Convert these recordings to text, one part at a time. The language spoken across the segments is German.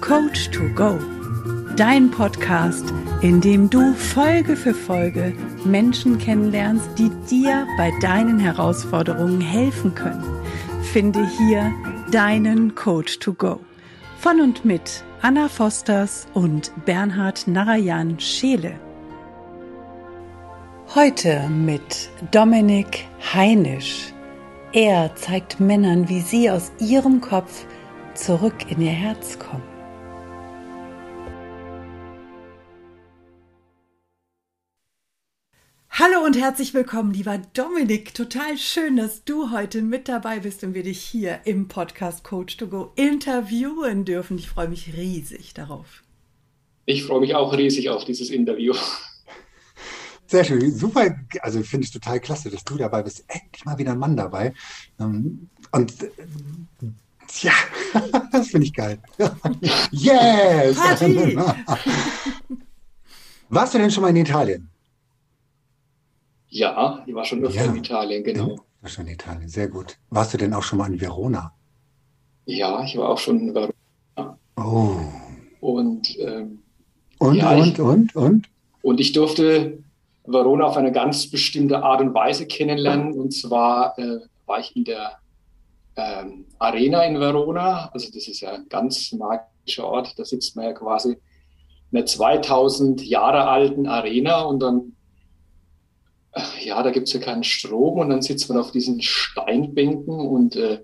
Coach to Go. Dein Podcast, in dem du Folge für Folge Menschen kennenlernst, die dir bei deinen Herausforderungen helfen können. Finde hier deinen Coach to Go. Von und mit Anna Fosters und Bernhard Narayan Scheele. Heute mit Dominik Heinisch. Er zeigt Männern, wie sie aus ihrem Kopf zurück in ihr Herz kommen. Und herzlich willkommen, lieber Dominik. Total schön, dass du heute mit dabei bist und wir dich hier im Podcast Coach to Go interviewen dürfen. Ich freue mich riesig darauf. Ich freue mich auch riesig auf dieses Interview. Sehr schön, super. Also finde ich total klasse, dass du dabei bist. Endlich mal wieder ein Mann dabei. Ähm, und äh, ja, das finde ich geil. yes! Party! Warst du denn schon mal in Italien? Ja, ich war schon öfter ja. in Italien, genau. Ja, war schon in Italien, sehr gut. Warst du denn auch schon mal in Verona? Ja, ich war auch schon in Verona. Oh. Und, ähm, und, ja, und, ich, und, und? Und ich durfte Verona auf eine ganz bestimmte Art und Weise kennenlernen. Und zwar äh, war ich in der ähm, Arena in Verona. Also das ist ja ein ganz magischer Ort. Da sitzt man ja quasi in einer 2000 Jahre alten Arena und dann, ja, da gibt es ja keinen Strom und dann sitzt man auf diesen Steinbänken und äh,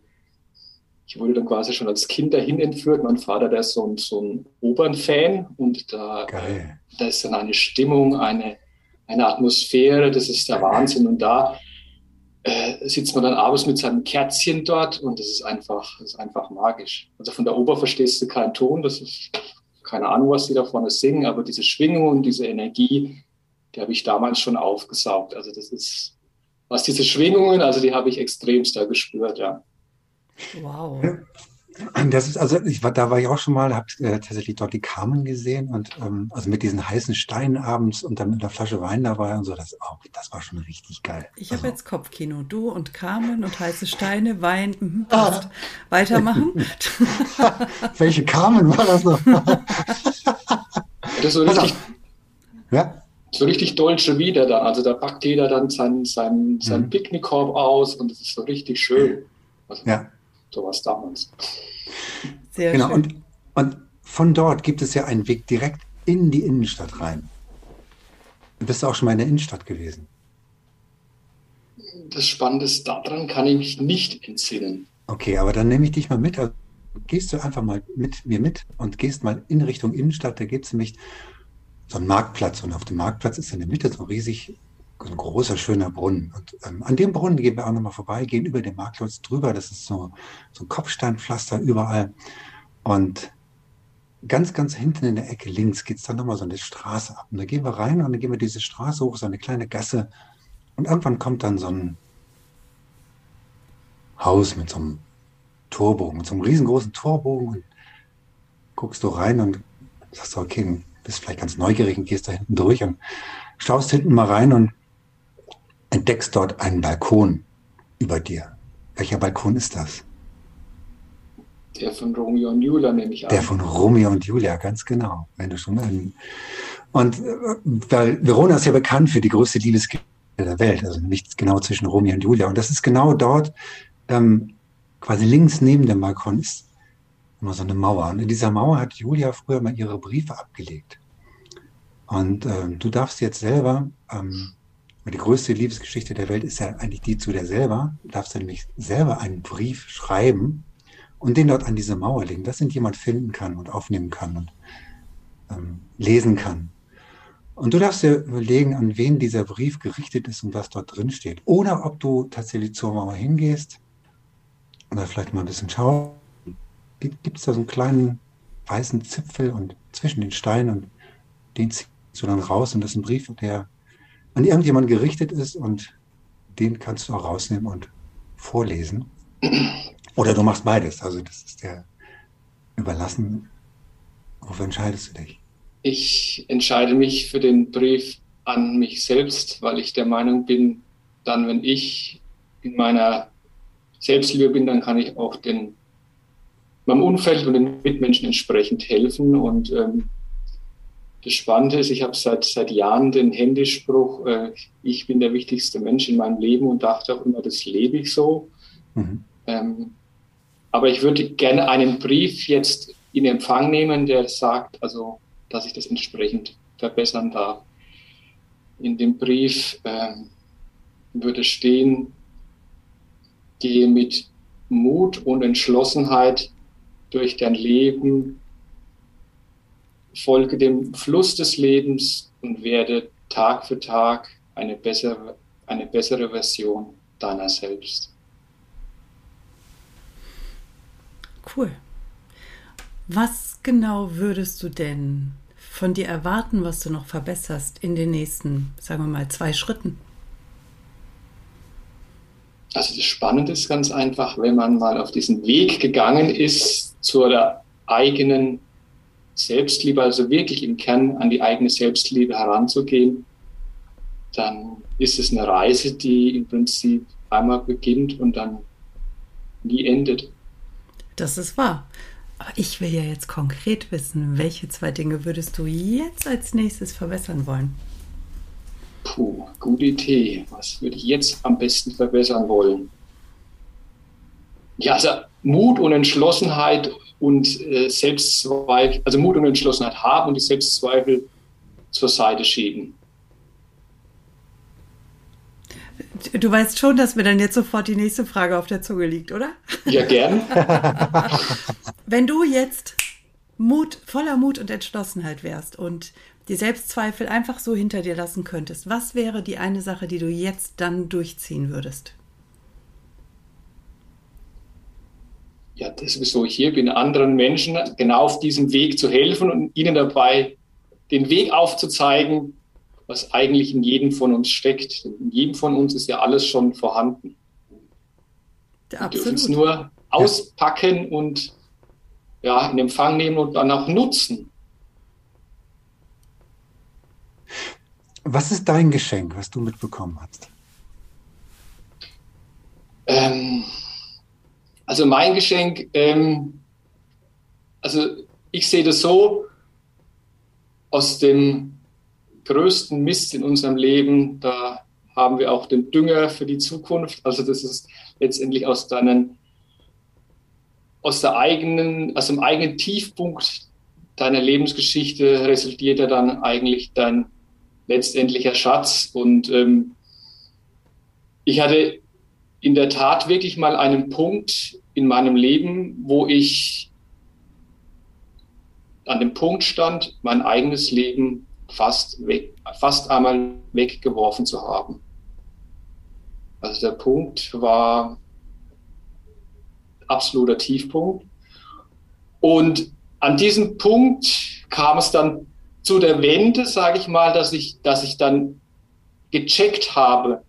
ich wurde dann quasi schon als Kind dahin entführt. Mein Vater, der ist so ein, so ein Opernfan und da, äh, da ist dann eine Stimmung, eine eine Atmosphäre, das ist der Wahnsinn. Und da äh, sitzt man dann abends mit seinem Kerzchen dort und das ist einfach, das ist einfach magisch. Also von der Oper verstehst du keinen Ton, das ist keine Ahnung, was die da vorne singen, aber diese Schwingung und diese Energie, die habe ich damals schon aufgesaugt. Also das ist, was diese Schwingungen, also die habe ich extremst da gespürt, ja. Wow. Das ist, also ich war, da war ich auch schon mal, habe äh, tatsächlich dort die Carmen gesehen und ähm, also mit diesen heißen Steinen abends und dann mit einer Flasche Wein dabei und so, das, oh, das war schon richtig geil. Ich also, habe jetzt Kopfkino, du und Carmen und heiße Steine, Wein, mh, passt. Ah. Weitermachen. Welche Carmen war das noch? das ist so richtig, ja? So richtig deutsche wieder da. Also da packt jeder dann seinen, seinen, seinen mhm. Picknickkorb aus und es ist so richtig schön. Also, ja sowas damals. Sehr genau, schön. Und, und von dort gibt es ja einen Weg direkt in die Innenstadt rein. Du bist auch schon mal in der Innenstadt gewesen. Das Spannende ist, daran kann ich mich nicht entsinnen. Okay, aber dann nehme ich dich mal mit. Also gehst du einfach mal mit mir mit und gehst mal in Richtung Innenstadt. Da gibt es nämlich so einen Marktplatz und auf dem Marktplatz ist in der Mitte so riesig ein großer, schöner Brunnen. Und ähm, an dem Brunnen gehen wir auch nochmal vorbei, gehen über den Marktplatz drüber. Das ist so, so ein Kopfsteinpflaster überall. Und ganz, ganz hinten in der Ecke links geht es dann nochmal so eine Straße ab. Und da gehen wir rein und dann gehen wir diese Straße hoch, so eine kleine Gasse. Und irgendwann kommt dann so ein Haus mit so einem Torbogen, mit so einem riesengroßen Torbogen. Und guckst du rein und sagst, okay, bist vielleicht ganz neugierig und gehst da hinten durch und schaust hinten mal rein und entdeckst dort einen Balkon über dir. Welcher Balkon ist das? Der von Romeo und Julia, nehme ich an. Der von Romeo und Julia, ganz genau. Wenn du schon einen und äh, weil Verona ist ja bekannt für die größte Liebesgeschichte der Welt, also nicht genau zwischen Romeo und Julia. Und das ist genau dort, ähm, quasi links neben dem Balkon ist immer so eine Mauer. Und in dieser Mauer hat Julia früher mal ihre Briefe abgelegt. Und ähm, du darfst jetzt selber ähm, die größte Liebesgeschichte der Welt ist ja eigentlich die zu dir selber. Du darfst dann nämlich selber einen Brief schreiben und den dort an diese Mauer legen, dass ihn jemand finden kann und aufnehmen kann und ähm, lesen kann. Und du darfst dir überlegen, an wen dieser Brief gerichtet ist und was dort drin steht. Oder ob du tatsächlich zur Mauer hingehst oder vielleicht mal ein bisschen schaust. Gibt es da so einen kleinen weißen Zipfel und zwischen den Steinen und den ziehst du dann raus und das ist ein Brief, der an irgendjemanden gerichtet ist und den kannst du auch rausnehmen und vorlesen. Oder du machst beides. Also das ist der überlassen. Wofür entscheidest du dich? Ich entscheide mich für den Brief an mich selbst, weil ich der Meinung bin, dann, wenn ich in meiner Selbstliebe bin, dann kann ich auch den meinem Umfeld und den Mitmenschen entsprechend helfen. Und ähm, das Spannende ist, ich habe seit, seit Jahren den Handyspruch, äh, ich bin der wichtigste Mensch in meinem Leben und dachte auch immer, das lebe ich so. Mhm. Ähm, aber ich würde gerne einen Brief jetzt in Empfang nehmen, der sagt, also, dass ich das entsprechend verbessern darf. In dem Brief ähm, würde stehen, gehe mit Mut und Entschlossenheit durch dein Leben, folge dem Fluss des Lebens und werde Tag für Tag eine bessere, eine bessere Version deiner selbst. Cool. Was genau würdest du denn von dir erwarten, was du noch verbesserst in den nächsten, sagen wir mal, zwei Schritten? Also das Spannende ist ganz einfach, wenn man mal auf diesen Weg gegangen ist zur eigenen Selbstliebe, also wirklich im Kern an die eigene Selbstliebe heranzugehen, dann ist es eine Reise, die im Prinzip einmal beginnt und dann nie endet. Das ist wahr. Aber ich will ja jetzt konkret wissen, welche zwei Dinge würdest du jetzt als nächstes verbessern wollen? Puh, gute Idee. Was würde ich jetzt am besten verbessern wollen? Ja, also Mut und Entschlossenheit und äh, Selbstzweifel, also Mut und Entschlossenheit haben und die Selbstzweifel zur Seite schieben. Du weißt schon, dass mir dann jetzt sofort die nächste Frage auf der Zunge liegt, oder? Ja, gern. Wenn du jetzt Mut, voller Mut und Entschlossenheit wärst und die Selbstzweifel einfach so hinter dir lassen könntest, was wäre die eine Sache, die du jetzt dann durchziehen würdest? Ja, das ist so. Ich hier bin, anderen Menschen genau auf diesem Weg zu helfen und ihnen dabei den Weg aufzuzeigen, was eigentlich in jedem von uns steckt. In jedem von uns ist ja alles schon vorhanden. Wir dürfen es nur auspacken und ja, in Empfang nehmen und dann auch nutzen. Was ist dein Geschenk, was du mitbekommen hast? Ähm, also mein Geschenk, ähm, also ich sehe das so, aus dem größten Mist in unserem Leben, da haben wir auch den Dünger für die Zukunft. Also das ist letztendlich aus deinen, aus der eigenen, aus dem eigenen Tiefpunkt deiner Lebensgeschichte resultiert ja dann eigentlich dein letztendlicher Schatz. Und ähm, ich hatte in der Tat wirklich mal einen Punkt in meinem Leben, wo ich an dem Punkt stand, mein eigenes Leben fast, weg, fast einmal weggeworfen zu haben. Also der Punkt war absoluter Tiefpunkt. Und an diesem Punkt kam es dann zu der Wende, sage ich mal, dass ich, dass ich dann gecheckt habe,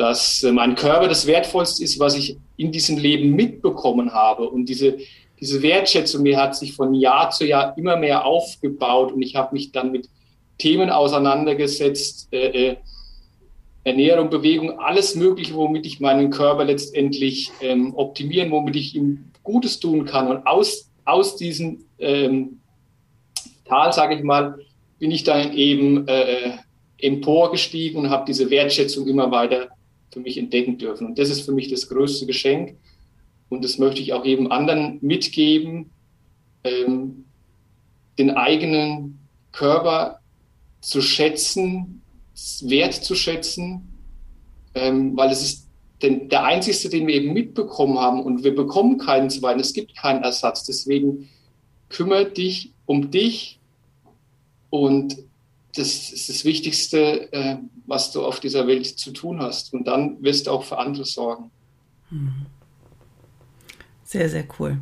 dass äh, mein Körper das Wertvollste ist, was ich in diesem Leben mitbekommen habe. Und diese, diese Wertschätzung, mir hat sich von Jahr zu Jahr immer mehr aufgebaut und ich habe mich dann mit Themen auseinandergesetzt, äh, äh, Ernährung, Bewegung, alles Mögliche, womit ich meinen Körper letztendlich ähm, optimieren, womit ich ihm Gutes tun kann. Und aus, aus diesem ähm, Tal, sage ich mal, bin ich dann eben äh, emporgestiegen und habe diese Wertschätzung immer weiter für mich entdecken dürfen. Und das ist für mich das größte Geschenk. Und das möchte ich auch jedem anderen mitgeben, ähm, den eigenen Körper zu schätzen, wert zu schätzen, ähm, weil es ist den, der einzigste, den wir eben mitbekommen haben und wir bekommen keinen zweiten, es gibt keinen Ersatz. Deswegen kümmere dich um dich und das ist das Wichtigste, äh, was du auf dieser Welt zu tun hast. Und dann wirst du auch für andere sorgen. Mhm. Sehr, sehr cool.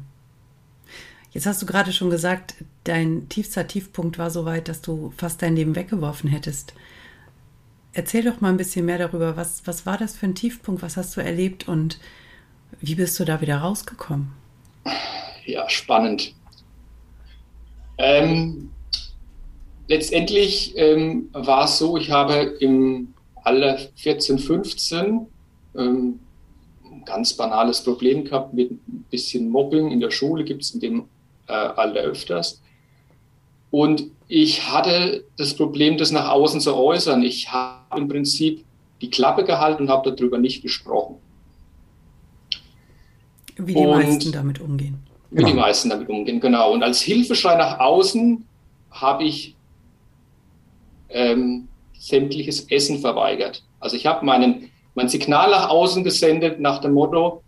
Jetzt hast du gerade schon gesagt, dein tiefster Tiefpunkt war so weit, dass du fast dein Leben weggeworfen hättest. Erzähl doch mal ein bisschen mehr darüber. Was, was war das für ein Tiefpunkt? Was hast du erlebt und wie bist du da wieder rausgekommen? Ja, spannend. Ähm, letztendlich ähm, war es so, ich habe im Alter 14, 15 ähm, ganz banales Problem gehabt mit ein bisschen Mobbing in der Schule, gibt es in dem äh, Alter öfters. Und ich hatte das Problem, das nach außen zu äußern. Ich habe im Prinzip die Klappe gehalten und habe darüber nicht gesprochen. Wie die und meisten damit umgehen. Wie genau. die meisten damit umgehen, genau. Und als Hilfeschrei nach außen habe ich ähm, sämtliches Essen verweigert. Also ich habe meinen mein Signal nach außen gesendet nach dem Motto,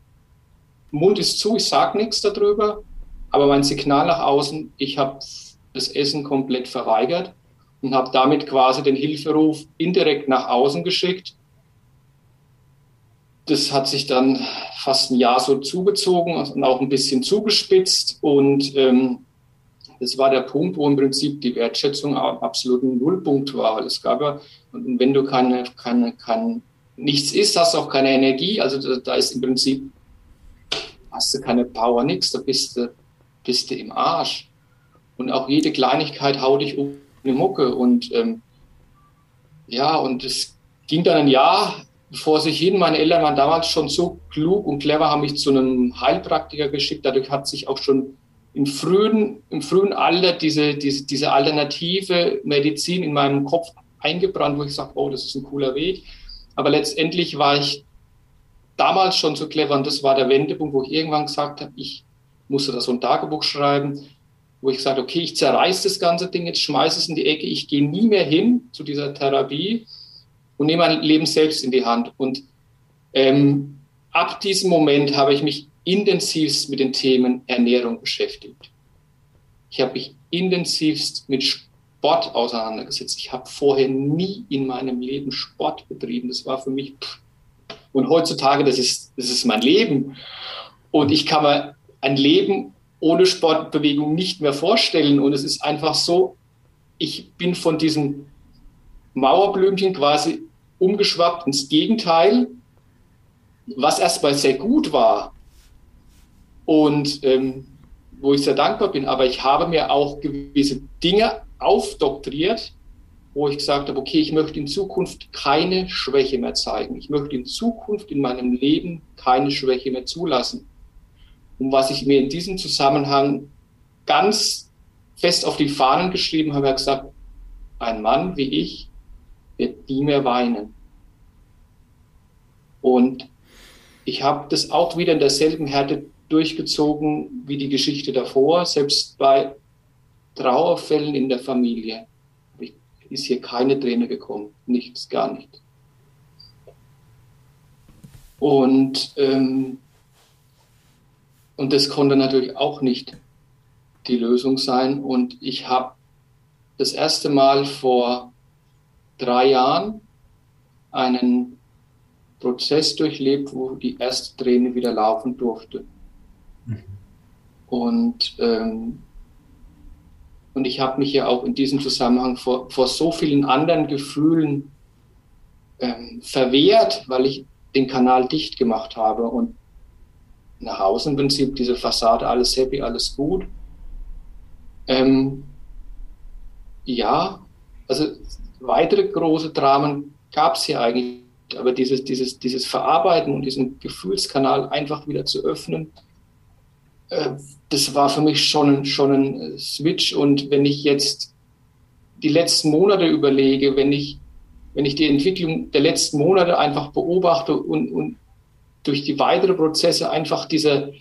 Mund ist zu, ich sage nichts darüber, aber mein Signal nach außen, ich habe das Essen komplett verweigert und habe damit quasi den Hilferuf indirekt nach außen geschickt. Das hat sich dann fast ein Jahr so zugezogen und auch ein bisschen zugespitzt und ähm, das war der Punkt, wo im Prinzip die Wertschätzung absolut ein Nullpunkt war. Es gab ja, und wenn du keine, keine, kein, nichts isst, hast du auch keine Energie. Also da, da ist im Prinzip, hast du keine Power, nichts, da bist du, bist du im Arsch. Und auch jede Kleinigkeit haut dich um eine Mucke. Und ähm, ja, und es ging dann ein Jahr, bevor sich hin, meine Eltern waren damals schon so klug und clever, haben mich zu einem Heilpraktiker geschickt. Dadurch hat sich auch schon im frühen, im frühen Alter diese, diese, diese alternative Medizin in meinem Kopf eingebrannt, wo ich sage, oh, das ist ein cooler Weg. Aber letztendlich war ich damals schon so clever und das war der Wendepunkt, wo ich irgendwann gesagt habe, ich musste da so ein Tagebuch schreiben, wo ich gesagt habe, okay, ich zerreiße das ganze Ding, jetzt schmeiße es in die Ecke, ich gehe nie mehr hin zu dieser Therapie und nehme mein Leben selbst in die Hand. Und ähm, ab diesem Moment habe ich mich intensivst mit den Themen Ernährung beschäftigt. Ich habe mich intensivst mit Sport auseinandergesetzt. Ich habe vorher nie in meinem Leben Sport betrieben. Das war für mich. Pff. Und heutzutage, das ist, das ist mein Leben. Und ich kann mir ein Leben ohne Sportbewegung nicht mehr vorstellen. Und es ist einfach so, ich bin von diesem Mauerblümchen quasi umgeschwappt ins Gegenteil, was erstmal sehr gut war und ähm, wo ich sehr dankbar bin. Aber ich habe mir auch gewisse Dinge aufdoktriert, wo ich gesagt habe, okay, ich möchte in Zukunft keine Schwäche mehr zeigen. Ich möchte in Zukunft in meinem Leben keine Schwäche mehr zulassen. Und was ich mir in diesem Zusammenhang ganz fest auf die Fahnen geschrieben habe, habe gesagt, ein Mann wie ich wird nie mehr weinen. Und ich habe das auch wieder in derselben Härte durchgezogen wie die Geschichte davor. Selbst bei Trauerfällen in der Familie ist hier keine Träne gekommen. Nichts, gar nicht. Und, ähm, und das konnte natürlich auch nicht die Lösung sein. Und ich habe das erste Mal vor drei Jahren einen Prozess durchlebt, wo die erste Träne wieder laufen durfte. Und, ähm, und ich habe mich ja auch in diesem Zusammenhang vor, vor so vielen anderen Gefühlen ähm, verwehrt, weil ich den Kanal dicht gemacht habe und nach außen im Prinzip diese Fassade, alles happy, alles gut. Ähm, ja, also weitere große Dramen gab es hier eigentlich, aber dieses, dieses, dieses Verarbeiten und diesen Gefühlskanal einfach wieder zu öffnen, das war für mich schon, schon ein Switch. Und wenn ich jetzt die letzten Monate überlege, wenn ich, wenn ich die Entwicklung der letzten Monate einfach beobachte und, und durch die weiteren Prozesse einfach diese,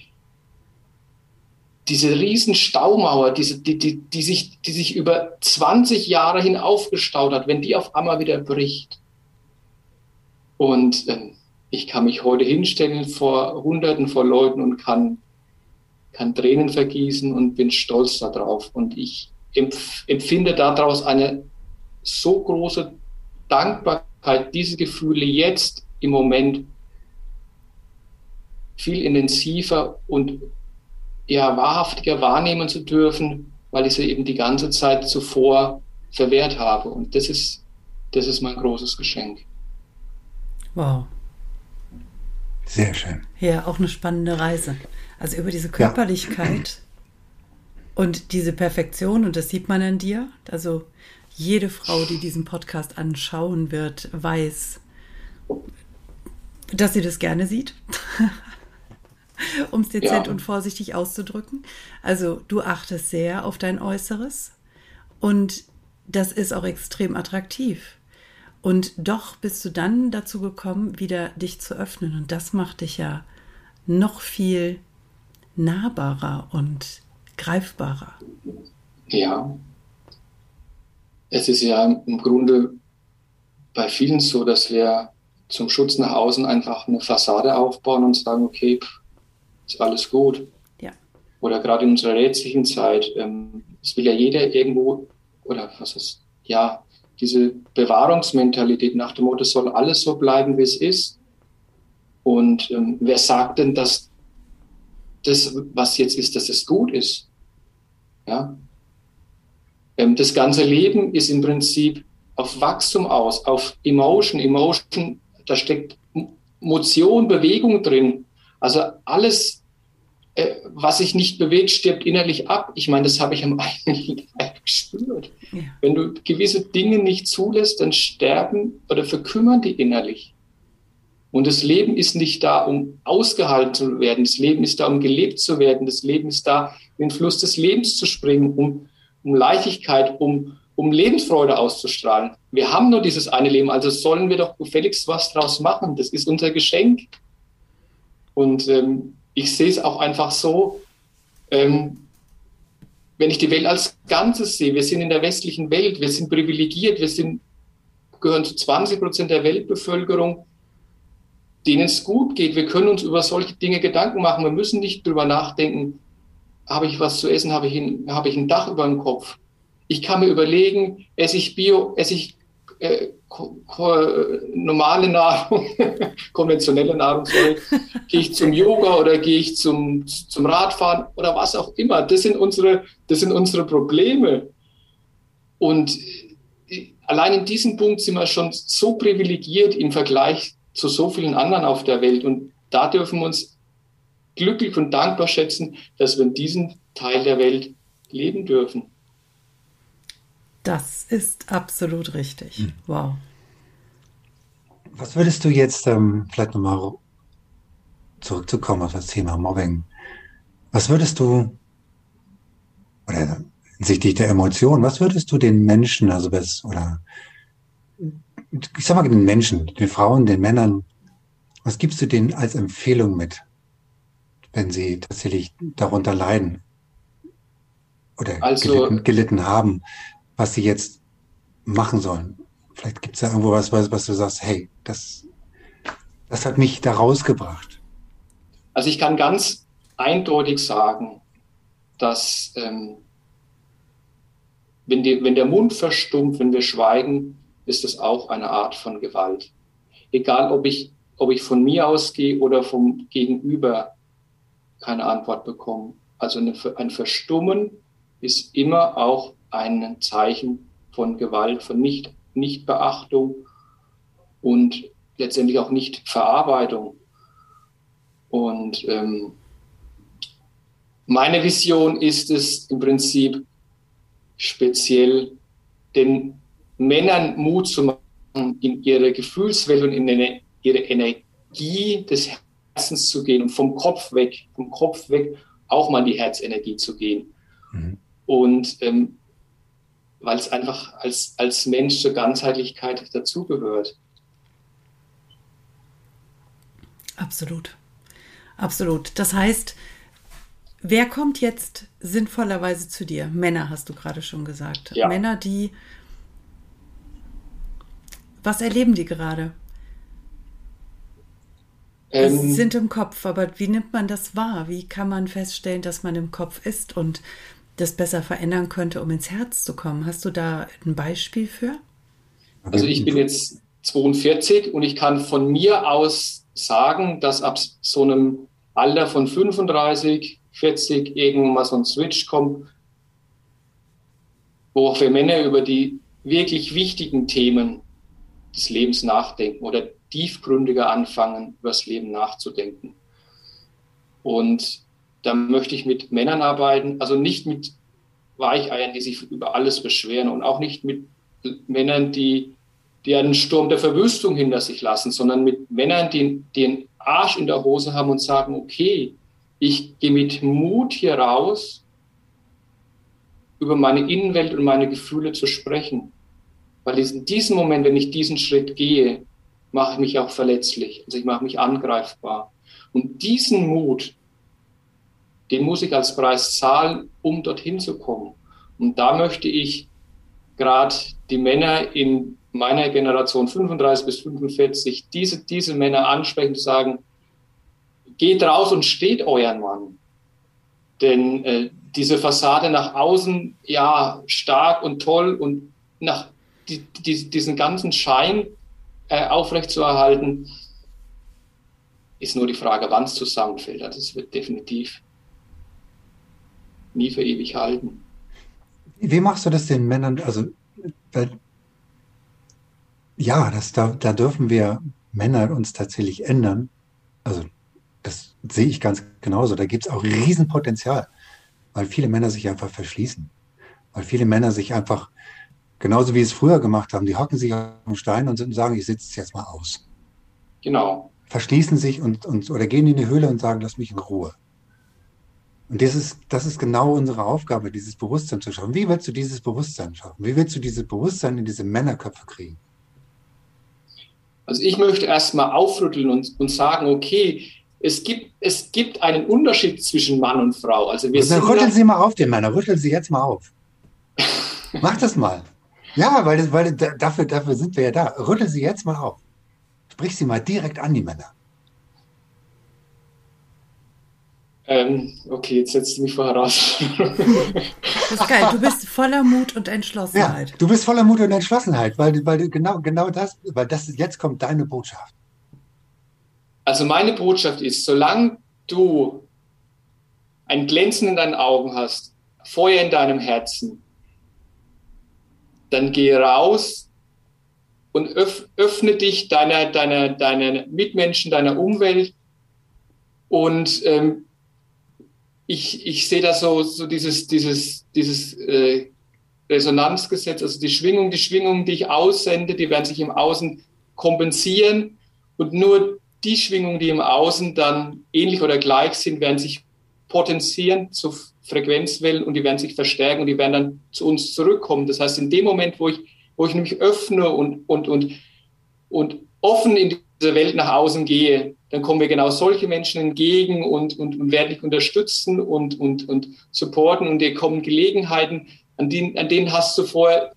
diese riesen Staumauer, diese, die, die, die, sich, die sich über 20 Jahre hin aufgestaut hat, wenn die auf einmal wieder bricht. Und äh, ich kann mich heute hinstellen vor Hunderten von Leuten und kann kann Tränen vergießen und bin stolz darauf. Und ich empf empfinde daraus eine so große Dankbarkeit, diese Gefühle jetzt im Moment viel intensiver und ja, wahrhaftiger wahrnehmen zu dürfen, weil ich sie eben die ganze Zeit zuvor verwehrt habe. Und das ist, das ist mein großes Geschenk. Wow. Sehr schön. Ja, auch eine spannende Reise. Also über diese Körperlichkeit ja. und diese Perfektion, und das sieht man an dir. Also jede Frau, die diesen Podcast anschauen wird, weiß, dass sie das gerne sieht. um es dezent ja. und vorsichtig auszudrücken. Also du achtest sehr auf dein Äußeres und das ist auch extrem attraktiv. Und doch bist du dann dazu gekommen, wieder dich zu öffnen. Und das macht dich ja noch viel nahbarer und greifbarer. Ja. Es ist ja im Grunde bei vielen so, dass wir zum Schutz nach außen einfach eine Fassade aufbauen und sagen, okay, ist alles gut. Ja. Oder gerade in unserer rätsellichen Zeit, ähm, es will ja jeder irgendwo, oder was ist, ja, diese Bewahrungsmentalität nach dem Motto, soll alles so bleiben, wie es ist. Und ähm, wer sagt denn, dass das, was jetzt ist, dass es gut ist? Ja. Ähm, das ganze Leben ist im Prinzip auf Wachstum aus, auf Emotion. Emotion, da steckt Motion, Bewegung drin. Also alles, was sich nicht bewegt, stirbt innerlich ab. Ich meine, das habe ich am eigenen Leib gespürt. Ja. Wenn du gewisse Dinge nicht zulässt, dann sterben oder verkümmern die innerlich. Und das Leben ist nicht da, um ausgehalten zu werden. Das Leben ist da, um gelebt zu werden. Das Leben ist da, in den Fluss des Lebens zu springen, um, um Leichtigkeit, um, um Lebensfreude auszustrahlen. Wir haben nur dieses eine Leben, also sollen wir doch gefälligst was draus machen. Das ist unser Geschenk. Und ähm, ich sehe es auch einfach so, ähm, wenn ich die Welt als Ganzes sehe, wir sind in der westlichen Welt, wir sind privilegiert, wir sind, gehören zu 20 Prozent der Weltbevölkerung, denen es gut geht. Wir können uns über solche Dinge Gedanken machen. Wir müssen nicht drüber nachdenken, habe ich was zu essen, habe ich ein, habe ich ein Dach über dem Kopf. Ich kann mir überlegen, esse ich Bio, esse ich äh, normale Nahrung, konventionelle Nahrung, sorry, gehe ich zum Yoga oder gehe ich zum, zum Radfahren oder was auch immer. Das sind unsere, das sind unsere Probleme. Und äh, allein in diesem Punkt sind wir schon so privilegiert im Vergleich zu so vielen anderen auf der Welt. Und da dürfen wir uns glücklich und dankbar schätzen, dass wir in diesem Teil der Welt leben dürfen. Das ist absolut richtig. Hm. Wow. Was würdest du jetzt ähm, vielleicht nochmal zurückzukommen auf das Thema Mobbing? Was würdest du, oder hinsichtlich der Emotionen, was würdest du den Menschen, also was, oder ich sag mal den Menschen, den Frauen, den Männern, was gibst du denen als Empfehlung mit, wenn sie tatsächlich darunter leiden oder also, gelitten, gelitten haben? Was sie jetzt machen sollen. Vielleicht gibt es ja irgendwo was, was, was du sagst, hey, das, das hat mich da rausgebracht. Also ich kann ganz eindeutig sagen, dass ähm, wenn, die, wenn der Mund verstummt, wenn wir schweigen, ist das auch eine Art von Gewalt. Egal, ob ich, ob ich von mir ausgehe oder vom Gegenüber keine Antwort bekomme. Also eine, ein Verstummen ist immer auch ein Zeichen von Gewalt, von Nicht, Nichtbeachtung und letztendlich auch Nichtverarbeitung. Und ähm, meine Vision ist es im Prinzip speziell den Männern Mut zu machen, in ihre Gefühlswelt und in ihre Energie des Herzens zu gehen und vom Kopf weg, vom Kopf weg auch mal in die Herzenergie zu gehen. Mhm. Und ähm, weil es einfach als, als Mensch zur Ganzheitlichkeit dazugehört. Absolut. Absolut. Das heißt, wer kommt jetzt sinnvollerweise zu dir? Männer, hast du gerade schon gesagt. Ja. Männer, die. Was erleben die gerade? Ähm, Sie sind im Kopf, aber wie nimmt man das wahr? Wie kann man feststellen, dass man im Kopf ist und das besser verändern könnte, um ins Herz zu kommen. Hast du da ein Beispiel für? Also ich bin jetzt 42 und ich kann von mir aus sagen, dass ab so einem Alter von 35, 40 irgendwann mal so ein Switch kommt, wo auch wir Männer über die wirklich wichtigen Themen des Lebens nachdenken oder tiefgründiger anfangen, über das Leben nachzudenken. Und da möchte ich mit Männern arbeiten, also nicht mit Weicheiern, die sich über alles beschweren und auch nicht mit Männern, die, die einen Sturm der Verwüstung hinter sich lassen, sondern mit Männern, die, die einen Arsch in der Hose haben und sagen, okay, ich gehe mit Mut hier raus, über meine Innenwelt und meine Gefühle zu sprechen. Weil in diesem Moment, wenn ich diesen Schritt gehe, mache ich mich auch verletzlich. Also ich mache mich angreifbar. Und diesen Mut, den muss ich als Preis zahlen, um dorthin zu kommen. Und da möchte ich gerade die Männer in meiner Generation 35 bis 45, diese, diese Männer ansprechen und sagen, geht raus und steht euren Mann. Denn äh, diese Fassade nach außen, ja, stark und toll und nach die, die, diesen ganzen Schein äh, aufrechtzuerhalten, ist nur die Frage, wann es zusammenfällt. Also es wird definitiv nie für ewig halten. Wie machst du das den Männern? Also, weil, ja, das, da, da dürfen wir Männer uns tatsächlich ändern. Also, das sehe ich ganz genauso. Da gibt es auch Riesenpotenzial, weil viele Männer sich einfach verschließen. Weil viele Männer sich einfach, genauso wie es früher gemacht haben, die hocken sich auf den Stein und sagen, ich sitze es jetzt mal aus. Genau. Verschließen sich und, und oder gehen in die Höhle und sagen, lass mich in Ruhe. Und das ist, das ist genau unsere Aufgabe, dieses Bewusstsein zu schaffen. Wie willst du dieses Bewusstsein schaffen? Wie willst du dieses Bewusstsein in diese Männerköpfe kriegen? Also ich möchte erstmal aufrütteln und, und sagen, okay, es gibt, es gibt einen Unterschied zwischen Mann und Frau. Also wir und dann rütteln Sie mal auf, den Männer, rütteln Sie jetzt mal auf. Mach das mal. Ja, weil, weil dafür, dafür sind wir ja da. Rütteln Sie jetzt mal auf. Sprich sie mal direkt an die Männer. Ähm, okay, jetzt setzt du mich vor heraus. das ist geil. Du bist voller Mut und Entschlossenheit. Ja, du bist voller Mut und Entschlossenheit, weil, weil genau, genau das, weil das jetzt kommt deine Botschaft. Also meine Botschaft ist, solange du ein Glänzen in deinen Augen hast, Feuer in deinem Herzen, dann geh raus und öff, öffne dich deiner, deiner, deiner Mitmenschen, deiner Umwelt und ähm, ich, ich sehe da so, so dieses, dieses, dieses äh, Resonanzgesetz, also die Schwingung, die Schwingung, die ich aussende, die werden sich im Außen kompensieren und nur die Schwingungen, die im Außen dann ähnlich oder gleich sind, werden sich potenzieren zu Frequenzwellen und die werden sich verstärken und die werden dann zu uns zurückkommen. Das heißt, in dem Moment, wo ich, wo ich nämlich öffne und, und, und, und offen in dieser Welt nach außen gehe, dann kommen wir genau solche Menschen entgegen und, und, und werden dich unterstützen und, und, und supporten und dir kommen Gelegenheiten, an denen, an denen hast du vorher,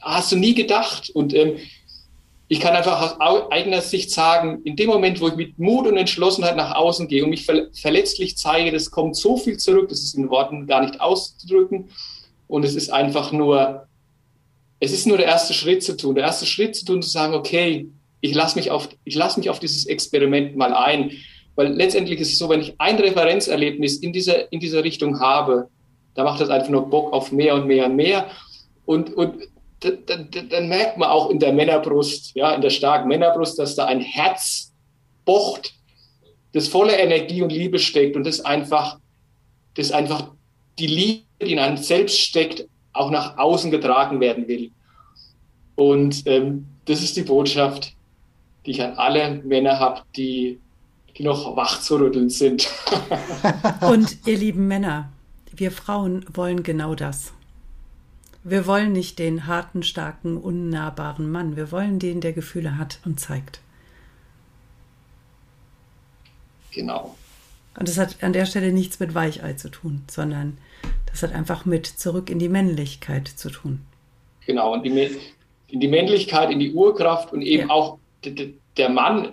hast du nie gedacht. Und ähm, ich kann einfach aus eigener Sicht sagen, in dem Moment, wo ich mit Mut und Entschlossenheit nach außen gehe und mich ver verletzlich zeige, das kommt so viel zurück, das ist in Worten gar nicht auszudrücken. Und es ist einfach nur, es ist nur der erste Schritt zu tun. Der erste Schritt zu tun, zu sagen, okay, ich lasse mich, auf, lass mich auf dieses Experiment mal ein. Weil letztendlich ist es so, wenn ich ein Referenzerlebnis in dieser, in dieser Richtung habe, da macht das einfach nur Bock auf mehr und mehr und mehr. Und, und dann, dann merkt man auch in der Männerbrust, ja, in der starken Männerbrust, dass da ein Herz bocht, das voller Energie und Liebe steckt und das einfach, das einfach die Liebe, die in einem selbst steckt, auch nach außen getragen werden will. Und ähm, das ist die Botschaft, die ich an alle Männer habe, die, die noch wach zu rütteln sind. Und ihr lieben Männer, wir Frauen wollen genau das. Wir wollen nicht den harten, starken, unnahbaren Mann. Wir wollen den, der Gefühle hat und zeigt. Genau. Und das hat an der Stelle nichts mit Weichei zu tun, sondern das hat einfach mit zurück in die Männlichkeit zu tun. Genau, und die, in die Männlichkeit, in die Urkraft und eben ja. auch der Mann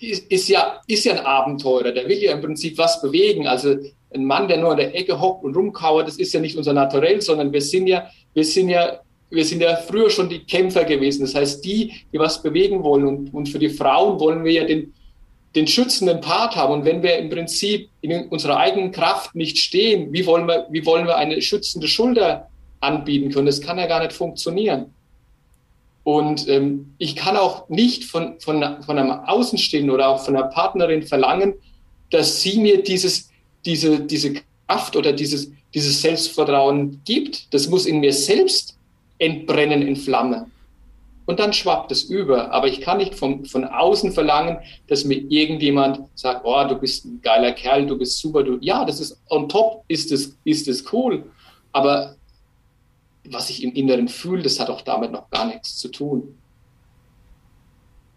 ist, ist, ja, ist ja ein Abenteurer, der will ja im Prinzip was bewegen. Also ein Mann, der nur in der Ecke hockt und rumkauert, das ist ja nicht unser Naturell, sondern wir sind ja, wir sind ja, wir sind ja früher schon die Kämpfer gewesen. Das heißt, die, die was bewegen wollen. Und, und für die Frauen wollen wir ja den, den schützenden Part haben. Und wenn wir im Prinzip in unserer eigenen Kraft nicht stehen, wie wollen wir, wie wollen wir eine schützende Schulter anbieten können? Das kann ja gar nicht funktionieren. Und ähm, ich kann auch nicht von, von, von einem Außenstehenden oder auch von einer Partnerin verlangen, dass sie mir dieses, diese, diese Kraft oder dieses, dieses Selbstvertrauen gibt. Das muss in mir selbst entbrennen, entflammen. und dann schwappt es über. Aber ich kann nicht von, von außen verlangen, dass mir irgendjemand sagt, oh, du bist ein geiler Kerl, du bist super. Du, ja, das ist on top, ist es, ist es cool. Aber was ich im Inneren fühle, das hat auch damit noch gar nichts zu tun.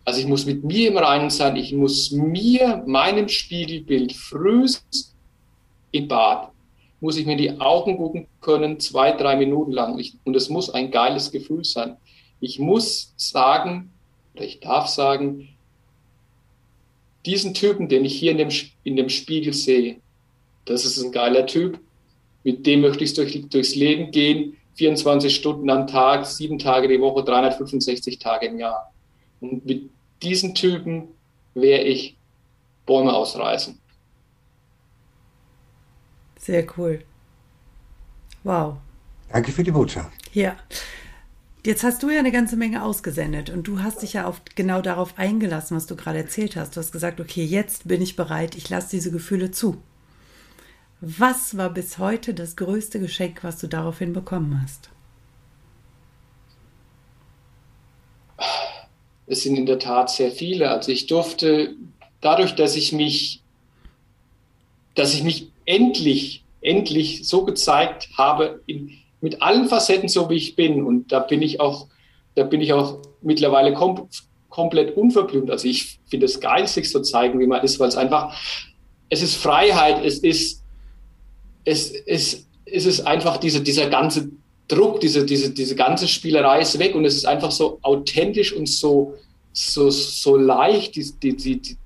Also ich muss mit mir im Reinen sein, ich muss mir, meinem Spiegelbild frühestens im Bad, muss ich mir die Augen gucken können, zwei, drei Minuten lang. Und es muss ein geiles Gefühl sein. Ich muss sagen, oder ich darf sagen, diesen Typen, den ich hier in dem, in dem Spiegel sehe, das ist ein geiler Typ, mit dem möchte ich durch, durchs Leben gehen, 24 Stunden am Tag, sieben Tage die Woche, 365 Tage im Jahr. Und mit diesen Typen wäre ich Bäume ausreißen. Sehr cool. Wow. Danke für die Botschaft. Ja. Jetzt hast du ja eine ganze Menge ausgesendet und du hast dich ja auf, genau darauf eingelassen, was du gerade erzählt hast. Du hast gesagt, okay, jetzt bin ich bereit, ich lasse diese Gefühle zu. Was war bis heute das größte Geschenk, was du daraufhin bekommen hast? Es sind in der Tat sehr viele. Also ich durfte dadurch, dass ich mich, dass ich mich endlich, endlich so gezeigt habe, in, mit allen Facetten so wie ich bin. Und da bin ich auch, da bin ich auch mittlerweile kom komplett unverblümt. Also ich finde es geil, sich so zeigen, wie man ist, weil es einfach, es ist Freiheit, es ist, es, es, es ist einfach diese, dieser ganze Druck, diese, diese, diese ganze Spielerei ist weg und es ist einfach so authentisch und so, so, so leicht, die, die, die,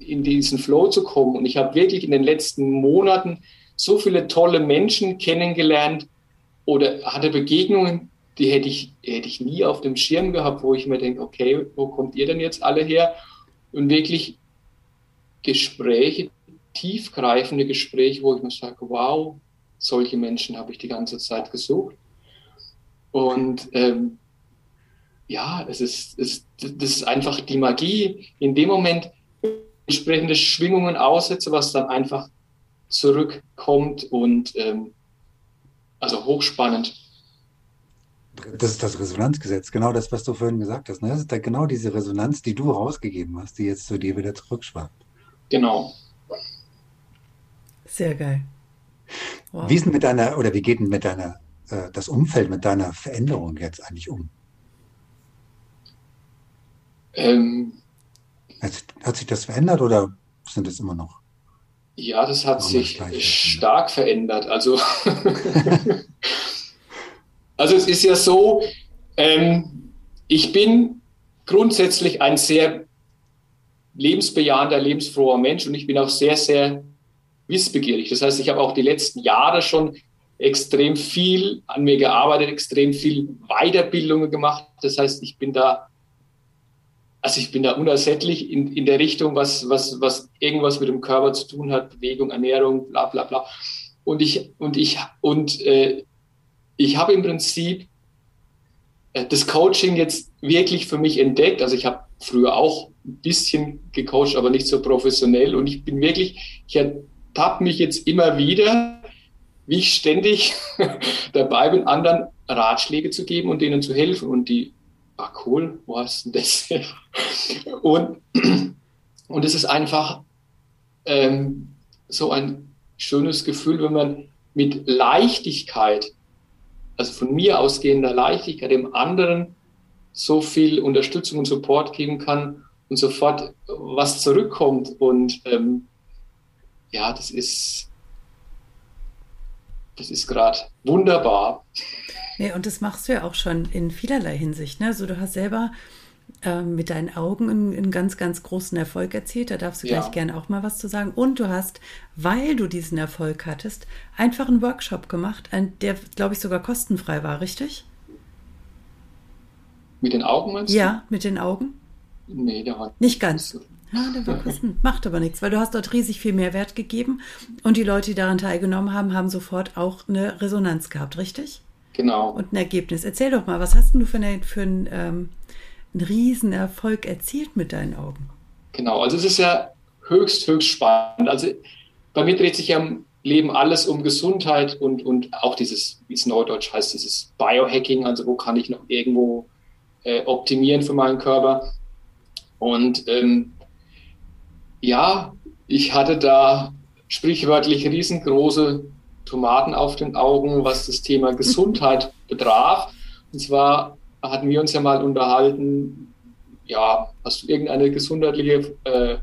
in diesen Flow zu kommen. Und ich habe wirklich in den letzten Monaten so viele tolle Menschen kennengelernt, oder hatte Begegnungen, die hätte ich, hätte ich nie auf dem Schirm gehabt, wo ich mir denke, okay, wo kommt ihr denn jetzt alle her? Und wirklich Gespräche, tiefgreifende Gespräche, wo ich mir sage, wow, solche Menschen habe ich die ganze Zeit gesucht. Und ähm, ja, es ist, es, das ist einfach die Magie. In dem Moment entsprechende Schwingungen aussetze, was dann einfach zurückkommt und ähm, also hochspannend. Das ist das Resonanzgesetz, genau das, was du vorhin gesagt hast. Ne? Das ist da genau diese Resonanz, die du rausgegeben hast, die jetzt zu dir wieder zurückschwappt. Genau. Sehr geil. Wow. Wie ist denn mit deiner, oder wie geht denn mit deiner, äh, das Umfeld mit deiner Veränderung jetzt eigentlich um? Ähm, hat, hat sich das verändert oder sind es immer noch ja, das hat sich stark verändert. Also, also es ist ja so, ähm, ich bin grundsätzlich ein sehr lebensbejahender, lebensfroher Mensch und ich bin auch sehr, sehr wissbegierig. Das heißt, ich habe auch die letzten Jahre schon extrem viel an mir gearbeitet, extrem viel Weiterbildungen gemacht. Das heißt, ich bin da also ich bin da unersättlich in, in der Richtung, was, was, was irgendwas mit dem Körper zu tun hat, Bewegung, Ernährung, bla bla bla. Und ich, und ich, und äh, ich habe im Prinzip äh, das Coaching jetzt wirklich für mich entdeckt. Also ich habe früher auch ein bisschen gecoacht, aber nicht so professionell. Und ich bin wirklich, ich ertappe mich jetzt immer wieder, wie ich ständig dabei bin, anderen Ratschläge zu geben und denen zu helfen. Und die ah cool, wo hast du das? Und, und es ist einfach ähm, so ein schönes Gefühl, wenn man mit Leichtigkeit, also von mir ausgehender Leichtigkeit, dem anderen so viel Unterstützung und Support geben kann und sofort was zurückkommt. Und ähm, ja, das ist, das ist gerade wunderbar. Nee, und das machst du ja auch schon in vielerlei Hinsicht. Ne? Also du hast selber ähm, mit deinen Augen einen, einen, ganz, ganz großen Erfolg erzielt. Da darfst du ja. gleich gerne auch mal was zu sagen. Und du hast, weil du diesen Erfolg hattest, einfach einen Workshop gemacht, der, glaube ich, sogar kostenfrei war, richtig? Mit den Augen meinst du? Ja, mit den Augen. Nee, der war nicht ganz. Ja, der war kosten. Macht aber nichts, weil du hast dort riesig viel Mehrwert gegeben und die Leute, die daran teilgenommen haben, haben sofort auch eine Resonanz gehabt, richtig? Genau. Und ein Ergebnis. Erzähl doch mal, was hast du für, eine, für einen, ähm, einen Riesenerfolg erzielt mit deinen Augen? Genau, also es ist ja höchst, höchst spannend. Also bei mir dreht sich ja im Leben alles um Gesundheit und, und auch dieses, wie es neudeutsch heißt, dieses Biohacking, also wo kann ich noch irgendwo äh, optimieren für meinen Körper. Und ähm, ja, ich hatte da sprichwörtlich riesengroße Tomaten auf den Augen, was das Thema Gesundheit betraf. Und zwar hatten wir uns ja mal unterhalten, ja, hast du irgendeine gesundheitliche äh,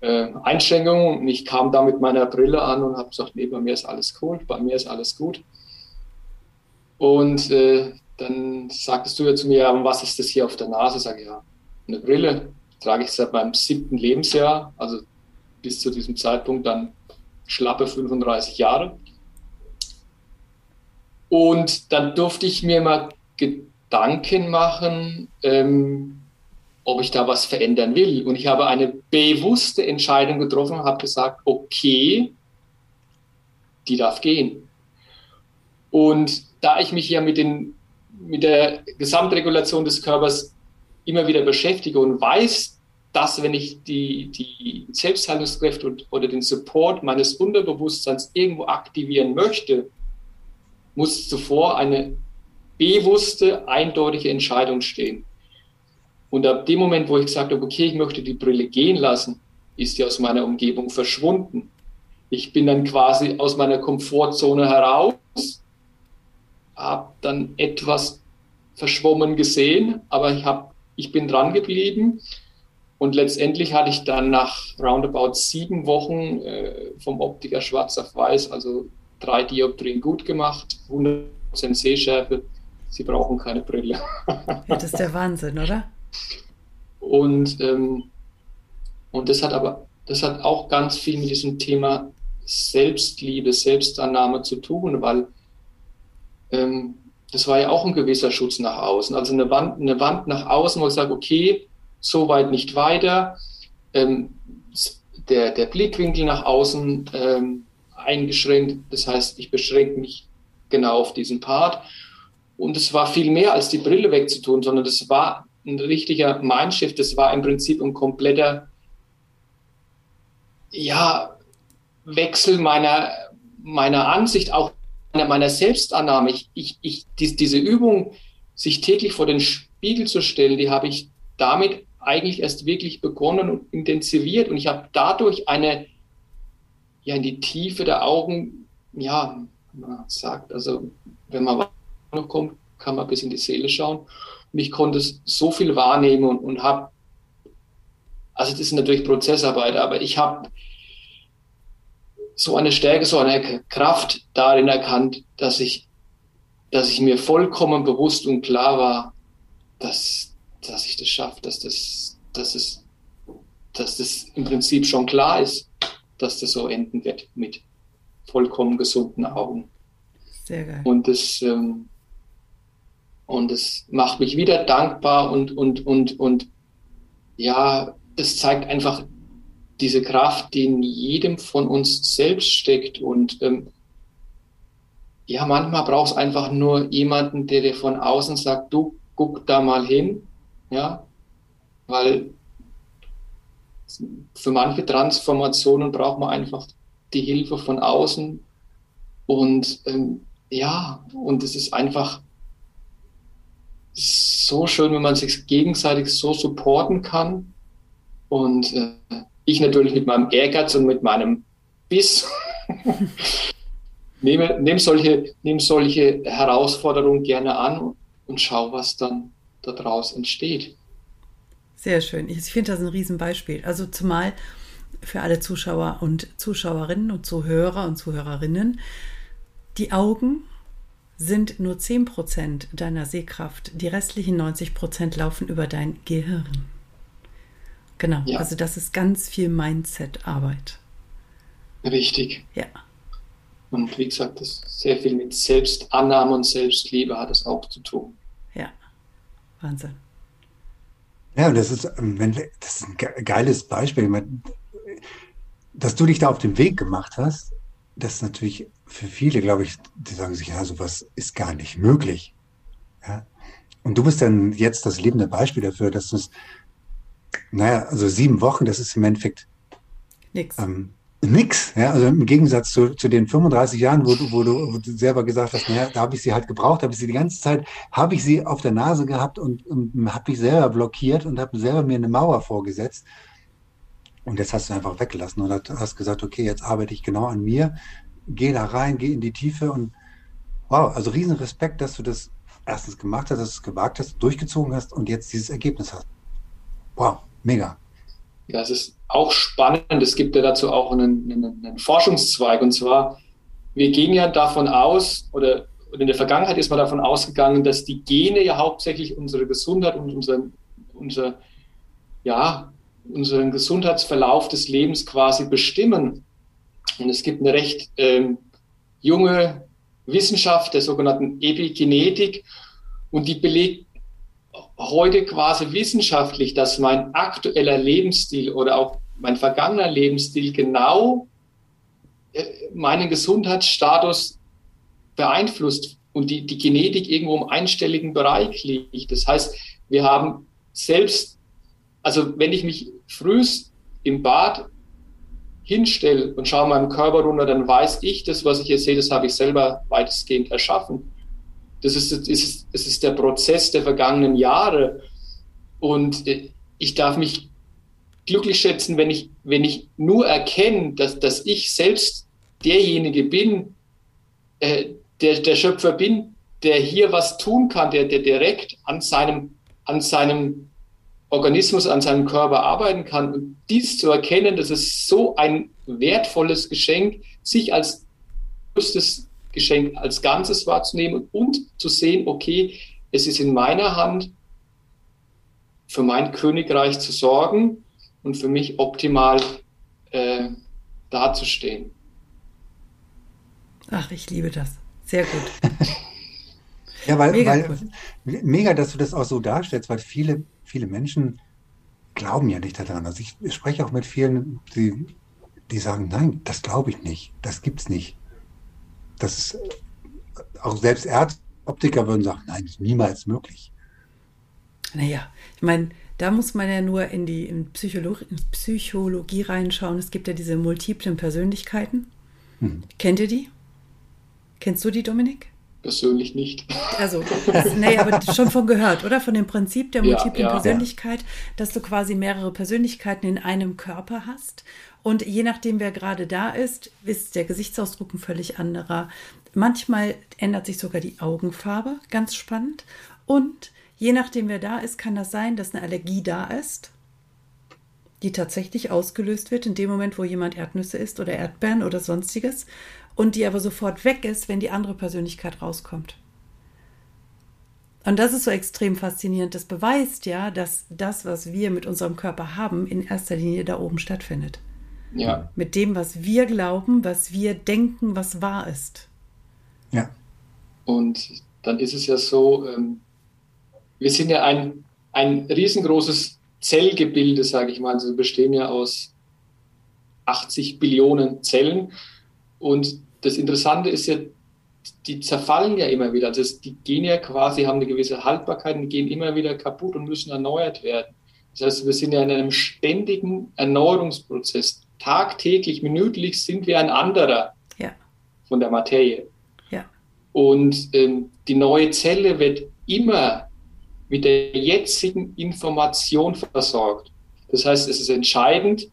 äh, Einschränkung? Und ich kam da mit meiner Brille an und habe gesagt, nee, bei mir ist alles cool, bei mir ist alles gut. Und äh, dann sagtest du ja zu mir, was ist das hier auf der Nase? Sag ich, ja, eine Brille. Trage ich seit meinem siebten Lebensjahr, also bis zu diesem Zeitpunkt dann schlappe 35 Jahre. Und dann durfte ich mir mal Gedanken machen, ähm, ob ich da was verändern will. Und ich habe eine bewusste Entscheidung getroffen habe gesagt, okay, die darf gehen. Und da ich mich ja mit, den, mit der Gesamtregulation des Körpers immer wieder beschäftige und weiß, dass wenn ich die, die Selbstheilungskräfte oder den Support meines Unterbewusstseins irgendwo aktivieren möchte, muss zuvor eine bewusste, eindeutige Entscheidung stehen. Und ab dem Moment, wo ich gesagt habe, okay, ich möchte die Brille gehen lassen, ist die aus meiner Umgebung verschwunden. Ich bin dann quasi aus meiner Komfortzone heraus, habe dann etwas verschwommen gesehen, aber ich, hab, ich bin dran geblieben. Und letztendlich hatte ich dann nach roundabout sieben Wochen äh, vom Optiker schwarz auf weiß, also drei Dioptrien gut gemacht, 100% Sehschärfe. Sie brauchen keine Brille. ja, das ist der Wahnsinn, oder? Und, ähm, und das hat aber, das hat auch ganz viel mit diesem Thema Selbstliebe, Selbstannahme zu tun, weil ähm, das war ja auch ein gewisser Schutz nach außen. Also eine Wand, eine Wand nach außen, wo ich sage, okay, so weit nicht weiter. Ähm, der, der Blickwinkel nach außen ähm, eingeschränkt. Das heißt, ich beschränke mich genau auf diesen Part. Und es war viel mehr als die Brille wegzutun, sondern das war ein richtiger Mindshift. Das war im Prinzip ein kompletter, ja, Wechsel meiner, meiner Ansicht, auch meiner Selbstannahme. Ich, ich, ich, die, diese Übung, sich täglich vor den Spiegel zu stellen, die habe ich damit eigentlich erst wirklich begonnen und intensiviert. Und ich habe dadurch eine, ja, in die Tiefe der Augen, ja, man sagt, also wenn man noch kommt, kann man bis in die Seele schauen. Und ich konnte so viel wahrnehmen und, und habe, also das ist natürlich Prozessarbeit, aber ich habe so eine Stärke, so eine Kraft darin erkannt, dass ich, dass ich mir vollkommen bewusst und klar war, dass, dass ich das schaffe, dass das, dass es, dass das im Prinzip schon klar ist, dass das so enden wird mit vollkommen gesunden Augen. Sehr geil. Und das, ähm, und es macht mich wieder dankbar und, und, und, und ja, es zeigt einfach diese Kraft, die in jedem von uns selbst steckt. Und ähm, ja, manchmal braucht es einfach nur jemanden, der dir von außen sagt, du guck da mal hin, ja, weil für manche Transformationen braucht man einfach die Hilfe von außen. Und ähm, ja, und es ist einfach so schön, wenn man sich gegenseitig so supporten kann. Und äh, ich natürlich mit meinem Ehrgeiz und mit meinem Biss nehme, nehme, solche, nehme solche Herausforderungen gerne an und schaue, was dann daraus entsteht. Sehr schön. Ich finde das ein Riesenbeispiel. Also zumal für alle Zuschauer und Zuschauerinnen und Zuhörer und Zuhörerinnen, die Augen sind nur 10% deiner Sehkraft. Die restlichen 90% laufen über dein Gehirn. Genau, ja. also das ist ganz viel Mindset-Arbeit. Richtig. Ja. Und wie gesagt, das sehr viel mit Selbstannahme und Selbstliebe hat es auch zu tun. Ja, Wahnsinn. Ja, und das ist, ähm, das ist ein geiles Beispiel. Dass du dich da auf den Weg gemacht hast, das ist natürlich für viele, glaube ich, die sagen sich, ja, sowas ist gar nicht möglich. Ja? Und du bist dann jetzt das lebende Beispiel dafür, dass du es, naja, also sieben Wochen, das ist im Endeffekt nichts. Ähm, nix. Ja? Also im Gegensatz zu, zu den 35 Jahren, wo du, wo du, wo du selber gesagt hast, naja, da habe ich sie halt gebraucht, habe ich sie die ganze Zeit, habe ich sie auf der Nase gehabt und, und habe mich selber blockiert und habe selber mir eine Mauer vorgesetzt. Und jetzt hast du einfach weggelassen und hast gesagt, okay, jetzt arbeite ich genau an mir, geh da rein, geh in die Tiefe und wow, also riesen Respekt, dass du das erstens gemacht hast, dass du es gewagt hast, durchgezogen hast und jetzt dieses Ergebnis hast. Wow, mega. Ja, es ist auch spannend. Es gibt ja dazu auch einen, einen, einen Forschungszweig. Und zwar, wir gehen ja davon aus, oder, in der Vergangenheit ist man davon ausgegangen, dass die Gene ja hauptsächlich unsere Gesundheit und unser, unser, ja, unseren Gesundheitsverlauf des Lebens quasi bestimmen. Und es gibt eine recht ähm, junge Wissenschaft der sogenannten Epigenetik und die belegt heute quasi wissenschaftlich, dass mein aktueller Lebensstil oder auch mein vergangener Lebensstil genau äh, meinen Gesundheitsstatus beeinflusst und die, die Genetik irgendwo im einstelligen Bereich liegt. Das heißt, wir haben selbst, also wenn ich mich frühst im Bad hinstelle und schaue meinem Körper runter, dann weiß ich, das, was ich hier sehe, das habe ich selber weitestgehend erschaffen. Das ist, das ist, das ist der Prozess der vergangenen Jahre. Und äh, ich darf mich glücklich schätzen, wenn ich, wenn ich nur erkenne, dass, dass ich selbst derjenige bin, äh, der, der Schöpfer bin, der hier was tun kann, der, der direkt an seinem, an seinem Organismus, an seinem Körper arbeiten kann. Und dies zu erkennen, das ist so ein wertvolles Geschenk, sich als größtes Geschenk als Ganzes wahrzunehmen und zu sehen, okay, es ist in meiner Hand, für mein Königreich zu sorgen und für mich optimal äh, dazustehen. Ach, ich liebe das. Sehr gut. ja, weil mega, weil, cool. mega, dass du das auch so darstellst, weil viele, viele Menschen glauben ja nicht daran. Also ich spreche auch mit vielen, die, die sagen, nein, das glaube ich nicht, das gibt es nicht das ist auch selbst Ärzte, Optiker würden sagen, nein, das ist niemals möglich. Naja, ich meine, da muss man ja nur in die in Psychologie, in Psychologie reinschauen. Es gibt ja diese multiplen Persönlichkeiten. Hm. Kennt ihr die? Kennst du die, Dominik? Persönlich nicht. Also, das, nee, aber schon von gehört, oder? Von dem Prinzip der multiplen ja, ja. Persönlichkeit, dass du quasi mehrere Persönlichkeiten in einem Körper hast und je nachdem, wer gerade da ist, ist der Gesichtsausdruck ein völlig anderer. Manchmal ändert sich sogar die Augenfarbe, ganz spannend. Und je nachdem, wer da ist, kann das sein, dass eine Allergie da ist, die tatsächlich ausgelöst wird in dem Moment, wo jemand Erdnüsse isst oder Erdbeeren oder sonstiges und die aber sofort weg ist, wenn die andere Persönlichkeit rauskommt. Und das ist so extrem faszinierend. Das beweist ja, dass das, was wir mit unserem Körper haben, in erster Linie da oben stattfindet. Ja. Mit dem, was wir glauben, was wir denken, was wahr ist. Ja. Und dann ist es ja so, ähm, wir sind ja ein, ein riesengroßes Zellgebilde, sage ich mal. Also wir bestehen ja aus 80 Billionen Zellen. Und das Interessante ist ja, die zerfallen ja immer wieder. Also die gehen ja quasi, haben eine gewisse Haltbarkeit und gehen immer wieder kaputt und müssen erneuert werden. Das heißt, wir sind ja in einem ständigen Erneuerungsprozess tagtäglich, minütlich sind wir ein anderer ja. von der Materie. Ja. Und ähm, die neue Zelle wird immer mit der jetzigen Information versorgt. Das heißt, es ist entscheidend,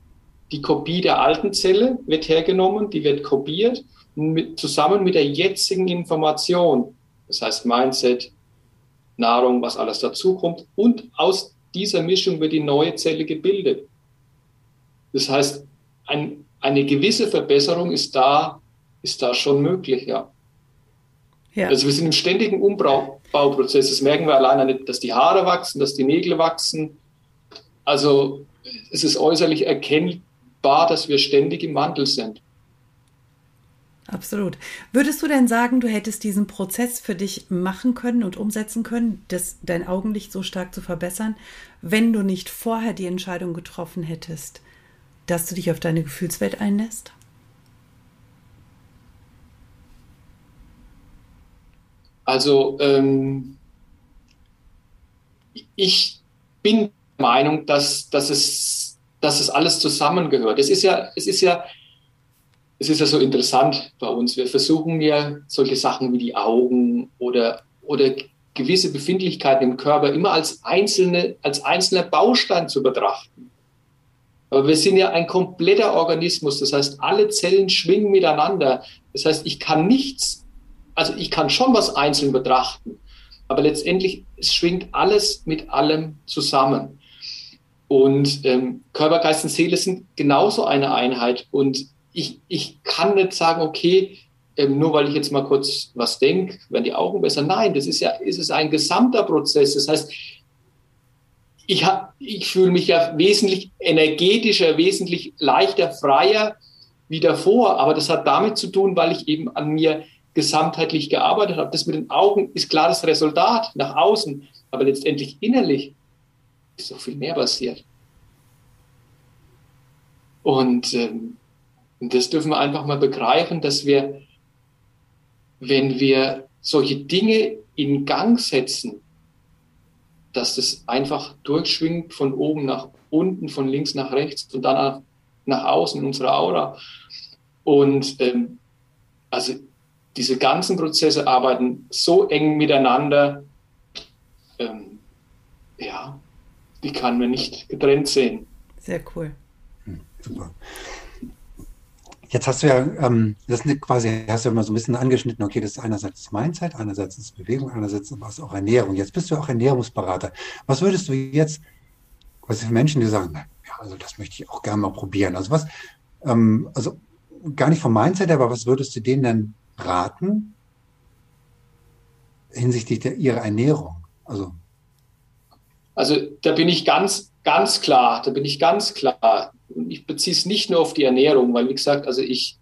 die Kopie der alten Zelle wird hergenommen, die wird kopiert mit, zusammen mit der jetzigen Information. Das heißt Mindset, Nahrung, was alles dazukommt. Und aus dieser Mischung wird die neue Zelle gebildet. Das heißt, ein, eine gewisse Verbesserung ist da, ist da schon möglich, ja. ja. Also wir sind im ständigen Umbauprozess. Das merken wir alleine, dass die Haare wachsen, dass die Nägel wachsen. Also es ist äußerlich erkennbar, dass wir ständig im Wandel sind. Absolut. Würdest du denn sagen, du hättest diesen Prozess für dich machen können und umsetzen können, das, dein Augenlicht so stark zu verbessern, wenn du nicht vorher die Entscheidung getroffen hättest, dass du dich auf deine Gefühlswelt einlässt? Also ähm, ich bin der Meinung, dass, dass, es, dass es alles zusammengehört. Es ist ja, es ist ja es ist ja so interessant bei uns. Wir versuchen ja solche Sachen wie die Augen oder, oder gewisse Befindlichkeiten im Körper immer als, einzelne, als einzelner Baustein zu betrachten. Aber wir sind ja ein kompletter Organismus. Das heißt, alle Zellen schwingen miteinander. Das heißt, ich kann nichts, also ich kann schon was einzeln betrachten, aber letztendlich es schwingt alles mit allem zusammen. Und ähm, Körper, Geist und Seele sind genauso eine Einheit. Und ich, ich kann nicht sagen, okay, ähm, nur weil ich jetzt mal kurz was denke, werden die Augen besser. Nein, das ist ja, ist es ein gesamter Prozess. Das heißt, ich, ich fühle mich ja wesentlich energetischer, wesentlich leichter, freier wie davor. Aber das hat damit zu tun, weil ich eben an mir gesamtheitlich gearbeitet habe. Das mit den Augen ist klar das Resultat nach außen, aber letztendlich innerlich ist so viel mehr passiert. Und ähm, das dürfen wir einfach mal begreifen, dass wir, wenn wir solche Dinge in Gang setzen, dass das einfach durchschwingt von oben nach unten, von links nach rechts und dann nach außen in unserer Aura. Und ähm, also diese ganzen Prozesse arbeiten so eng miteinander, ähm, ja, die kann man nicht getrennt sehen. Sehr cool. Hm, super. Jetzt hast du ja, ähm, das ist quasi, hast du ja mal so ein bisschen angeschnitten, okay, das ist einerseits Mindset, einerseits ist Bewegung, einerseits aber auch Ernährung. Jetzt bist du auch Ernährungsberater. Was würdest du jetzt, was für Menschen, die sagen, ja, also das möchte ich auch gerne mal probieren. Also was, ähm, also gar nicht vom Mindset, aber was würdest du denen denn raten hinsichtlich der, ihrer Ernährung? Also, also da bin ich ganz, ganz klar, da bin ich ganz klar ich beziehe es nicht nur auf die Ernährung, weil wie gesagt, also ich,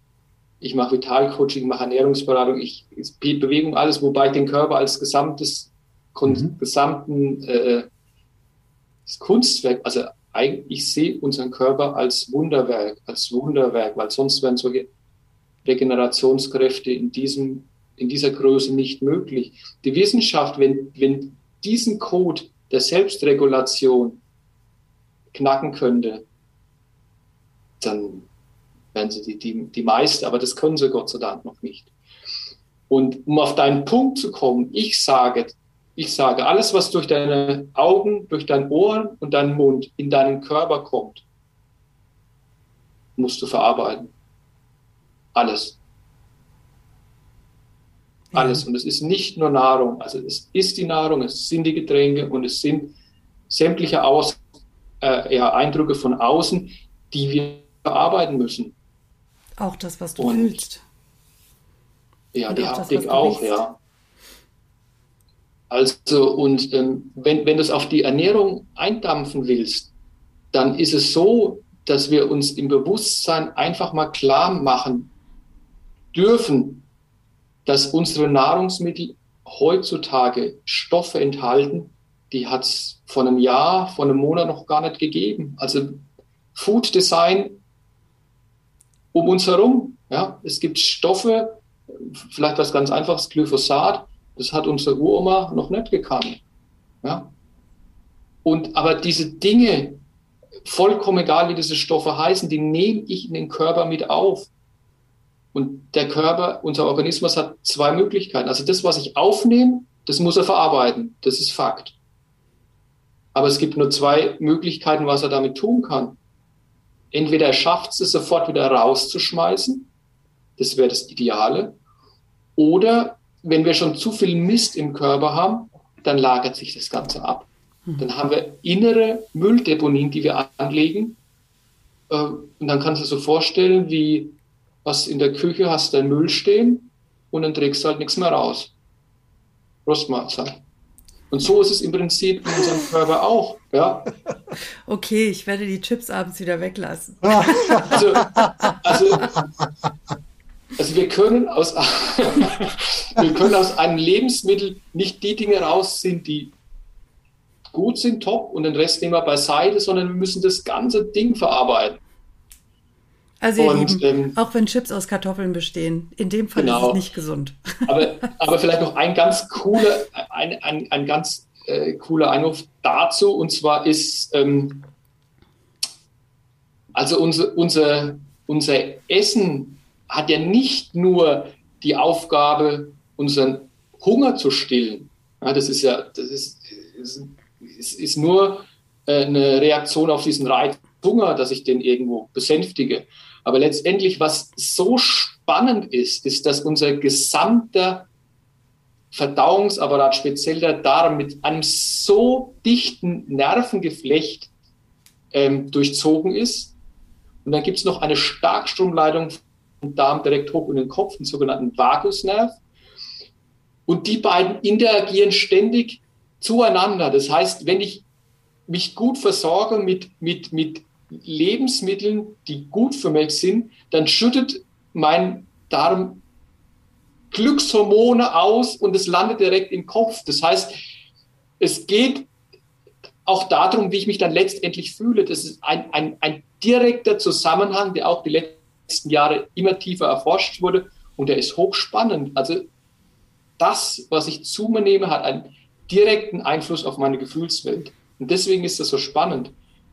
ich mache Vitalcoaching, mache Ernährungsberatung, ich, Bewegung, alles, wobei ich den Körper als gesamtes, mhm. gesamten äh, Kunstwerk, also eigentlich, ich sehe unseren Körper als Wunderwerk, als Wunderwerk, weil sonst wären solche Regenerationskräfte in diesem, in dieser Größe nicht möglich. Die Wissenschaft, wenn, wenn diesen Code der Selbstregulation knacken könnte, dann wären sie die, die, die meisten, aber das können sie Gott sei Dank noch nicht. Und um auf deinen Punkt zu kommen, ich sage, ich sage, alles, was durch deine Augen, durch dein Ohren und deinen Mund in deinen Körper kommt, musst du verarbeiten. Alles. Alles. Und es ist nicht nur Nahrung. Also es ist die Nahrung, es sind die Getränke und es sind sämtliche Aus, äh, ja, Eindrücke von außen, die wir verarbeiten müssen. Auch das, was du und, fühlst. Ja, und die auch Haptik das, auch, ja. Also, und ähm, wenn, wenn du es auf die Ernährung eindampfen willst, dann ist es so, dass wir uns im Bewusstsein einfach mal klar machen dürfen, dass unsere Nahrungsmittel heutzutage Stoffe enthalten, die hat es vor einem Jahr, vor einem Monat noch gar nicht gegeben. Also Food Design um uns herum. Ja, es gibt Stoffe, vielleicht was ganz einfaches, Glyphosat, das hat unsere Uroma noch nicht gekannt. Ja? Und aber diese Dinge, vollkommen egal, wie diese Stoffe heißen, die nehme ich in den Körper mit auf. Und der Körper, unser Organismus hat zwei Möglichkeiten. Also das, was ich aufnehme, das muss er verarbeiten. Das ist Fakt. Aber es gibt nur zwei Möglichkeiten, was er damit tun kann entweder er schafft es sofort wieder rauszuschmeißen, das wäre das Ideale, oder wenn wir schon zu viel Mist im Körper haben, dann lagert sich das Ganze ab. Hm. Dann haben wir innere Mülldeponien, die wir anlegen. Äh, und dann kannst du dir so vorstellen, wie was in der Küche hast, dein Müll stehen und dann trägst du halt nichts mehr raus. Rostmahlzeit. Und so ist es im Prinzip in unserem Körper auch. Ja? Okay, ich werde die Chips abends wieder weglassen. Also, also, also wir, können aus, wir können aus einem Lebensmittel nicht die Dinge rausziehen, die gut sind, top, und den Rest nehmen wir beiseite, sondern wir müssen das ganze Ding verarbeiten. Also ihr und, Lieben, ähm, auch wenn Chips aus Kartoffeln bestehen, in dem Fall genau. ist es nicht gesund. Aber, aber vielleicht noch ein ganz cooler, ein, ein, ein ganz äh, cooler Einwurf dazu, und zwar ist, ähm, also unser, unser, unser Essen hat ja nicht nur die Aufgabe, unseren Hunger zu stillen. Ja, das ist ja, das ist, ist, ist nur äh, eine Reaktion auf diesen Reiz Hunger, dass ich den irgendwo besänftige. Aber letztendlich, was so spannend ist, ist, dass unser gesamter Verdauungsapparat, speziell der Darm, mit einem so dichten Nervengeflecht ähm, durchzogen ist. Und dann gibt es noch eine Starkstromleitung vom Darm direkt hoch in den Kopf, den sogenannten Vagusnerv. Und die beiden interagieren ständig zueinander. Das heißt, wenn ich mich gut versorge mit, mit, mit Lebensmitteln, die gut für mich sind, dann schüttet mein Darm Glückshormone aus und es landet direkt im Kopf. Das heißt, es geht auch darum, wie ich mich dann letztendlich fühle. Das ist ein, ein, ein direkter Zusammenhang, der auch die letzten Jahre immer tiefer erforscht wurde und der ist hochspannend. Also das, was ich zu mir nehme, hat einen direkten Einfluss auf meine Gefühlswelt. Und deswegen ist das so spannend.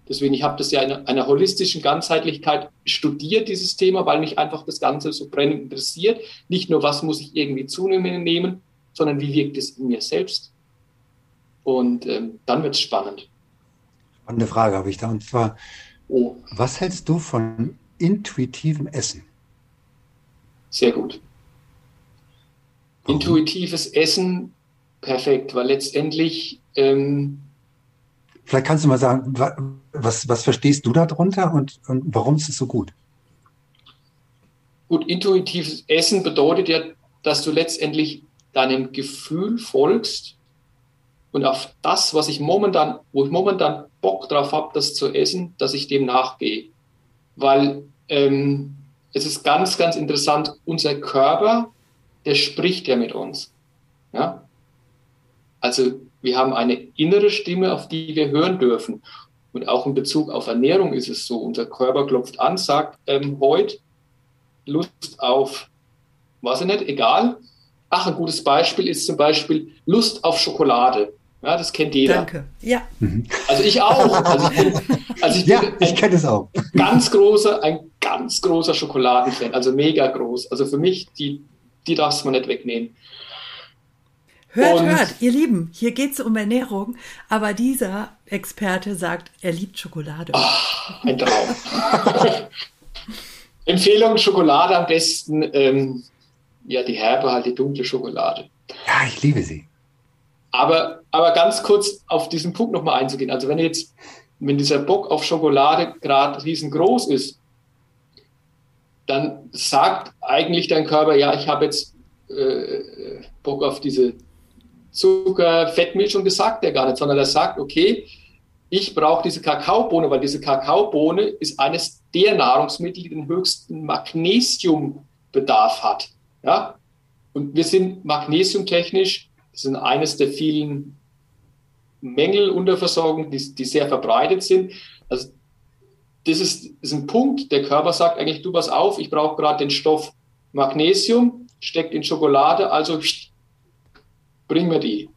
Deswegen, ich habe das ja in einer holistischen Ganzheitlichkeit studiert, dieses Thema, weil mich einfach das Ganze so brennend interessiert. Nicht nur, was muss ich irgendwie zunehmen, sondern wie wirkt es in mir selbst. Und ähm, dann wird es spannend. Spannende Frage habe ich da. Und zwar, oh. was hältst du von intuitivem Essen? Sehr gut. Warum? Intuitives Essen, perfekt, weil letztendlich ähm, Vielleicht kannst du mal sagen, was, was verstehst du darunter und, und warum ist es so gut? Gut, intuitives Essen bedeutet ja, dass du letztendlich deinem Gefühl folgst und auf das, was ich momentan, wo ich momentan Bock drauf habe, das zu essen, dass ich dem nachgehe. Weil ähm, es ist ganz, ganz interessant, unser Körper, der spricht ja mit uns. Ja? Also wir haben eine innere Stimme, auf die wir hören dürfen. Und auch in Bezug auf Ernährung ist es so. Unser Körper klopft an, sagt ähm, heute Lust auf, weiß ich nicht, egal. Ach, ein gutes Beispiel ist zum Beispiel Lust auf Schokolade. Ja, das kennt jeder. Danke. Ja. Mhm. Also ich auch. Also ich bin, also ich, ja, ich kenne es auch. Ganz großer, ein ganz großer Schokoladenfan, also mega groß. Also für mich, die, die darf man nicht wegnehmen. Hört, und hört, ihr Lieben, hier geht es um Ernährung, aber dieser Experte sagt, er liebt Schokolade. Oh, ein Traum. Empfehlung Schokolade am besten, ähm, ja, die herbe, halt die dunkle Schokolade. Ja, ich liebe sie. Aber, aber ganz kurz auf diesen Punkt nochmal einzugehen. Also wenn jetzt, wenn dieser Bock auf Schokolade gerade riesengroß ist, dann sagt eigentlich dein Körper, ja, ich habe jetzt äh, Bock auf diese Zucker, Fettmilch und das sagt er gar nicht, sondern er sagt, okay, ich brauche diese Kakaobohne, weil diese Kakaobohne ist eines der Nahrungsmittel, die den höchsten Magnesiumbedarf hat. Ja? Und wir sind magnesiumtechnisch, das sind eines der vielen Mängel unter Versorgung, die, die sehr verbreitet sind. Also das ist, ist ein Punkt, der Körper sagt eigentlich, du pass auf, ich brauche gerade den Stoff Magnesium, steckt in Schokolade, also bring mir die.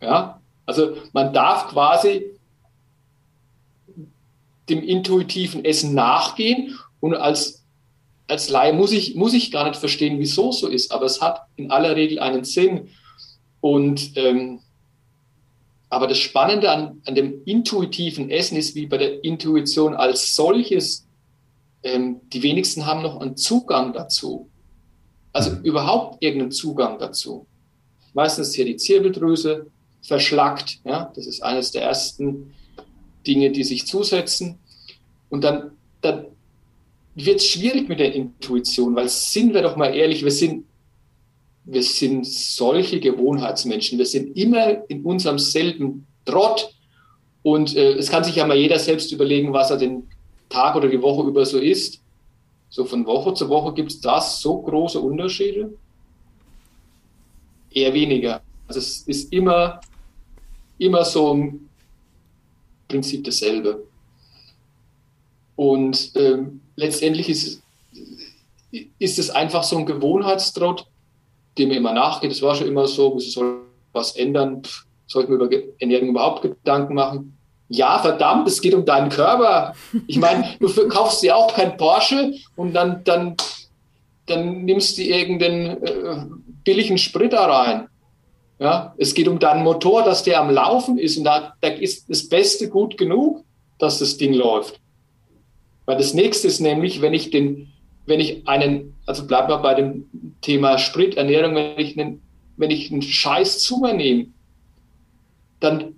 Ja, also man darf quasi dem intuitiven Essen nachgehen und als, als Laie muss ich, muss ich gar nicht verstehen, wieso so ist, aber es hat in aller Regel einen Sinn. Und ähm, aber das Spannende an, an dem intuitiven Essen ist, wie bei der Intuition als solches, ähm, die wenigsten haben noch einen Zugang dazu. Also mhm. überhaupt irgendeinen Zugang dazu. Meistens hier die Zirbeldrüse verschlackt. Ja, das ist eines der ersten Dinge, die sich zusetzen. Und dann, dann wird es schwierig mit der Intuition, weil sind wir doch mal ehrlich, wir sind, wir sind solche Gewohnheitsmenschen. Wir sind immer in unserem selben Trott. Und äh, es kann sich ja mal jeder selbst überlegen, was er den Tag oder die Woche über so isst. So von Woche zu Woche gibt es da so große Unterschiede? Eher weniger. Also es ist immer, immer so im Prinzip dasselbe. Und ähm, letztendlich ist es, ist es einfach so ein Gewohnheitstrott, dem immer nachgeht. Es war schon immer so, muss soll was ändern, soll ich mir über Ernährung überhaupt Gedanken machen? Ja, verdammt, es geht um deinen Körper. Ich meine, du kaufst dir auch kein Porsche und dann, dann, dann nimmst du irgendeinen äh, billigen Sprit da rein. Ja, es geht um deinen Motor, dass der am Laufen ist und da, da ist das Beste gut genug, dass das Ding läuft. Weil das nächste ist nämlich, wenn ich den, wenn ich einen, also bleib mal bei dem Thema Spriternährung, wenn ich einen, wenn ich einen Scheiß zu mir nehme, dann,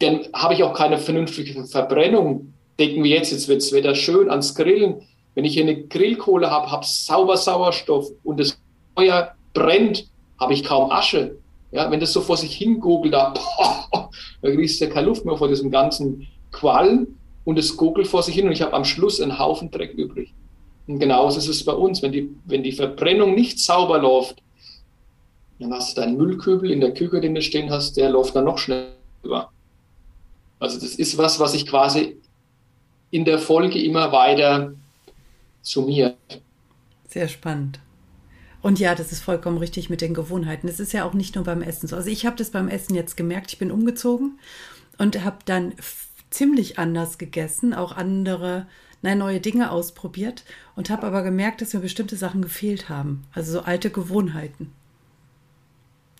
dann habe ich auch keine vernünftige Verbrennung. Denken wir jetzt, jetzt wird das Wetter schön ans Grillen. Wenn ich hier eine Grillkohle habe, habe sauber Sauerstoff und das Feuer brennt, habe ich kaum Asche. Ja, wenn das so vor sich hin gogelt, da, boah, da kriegst du ja keine Luft mehr vor diesem ganzen Qualm und es gogelt vor sich hin und ich habe am Schluss einen Haufen Dreck übrig. Und genauso ist es bei uns. Wenn die, wenn die Verbrennung nicht sauber läuft, dann hast du deinen Müllkübel in der Küche, den du stehen hast, der läuft dann noch schneller über. Also das ist was, was ich quasi in der Folge immer weiter summiert. Sehr spannend. Und ja, das ist vollkommen richtig mit den Gewohnheiten. Es ist ja auch nicht nur beim Essen so. Also ich habe das beim Essen jetzt gemerkt. Ich bin umgezogen und habe dann ziemlich anders gegessen, auch andere, nein, neue Dinge ausprobiert und habe aber gemerkt, dass mir bestimmte Sachen gefehlt haben. Also so alte Gewohnheiten,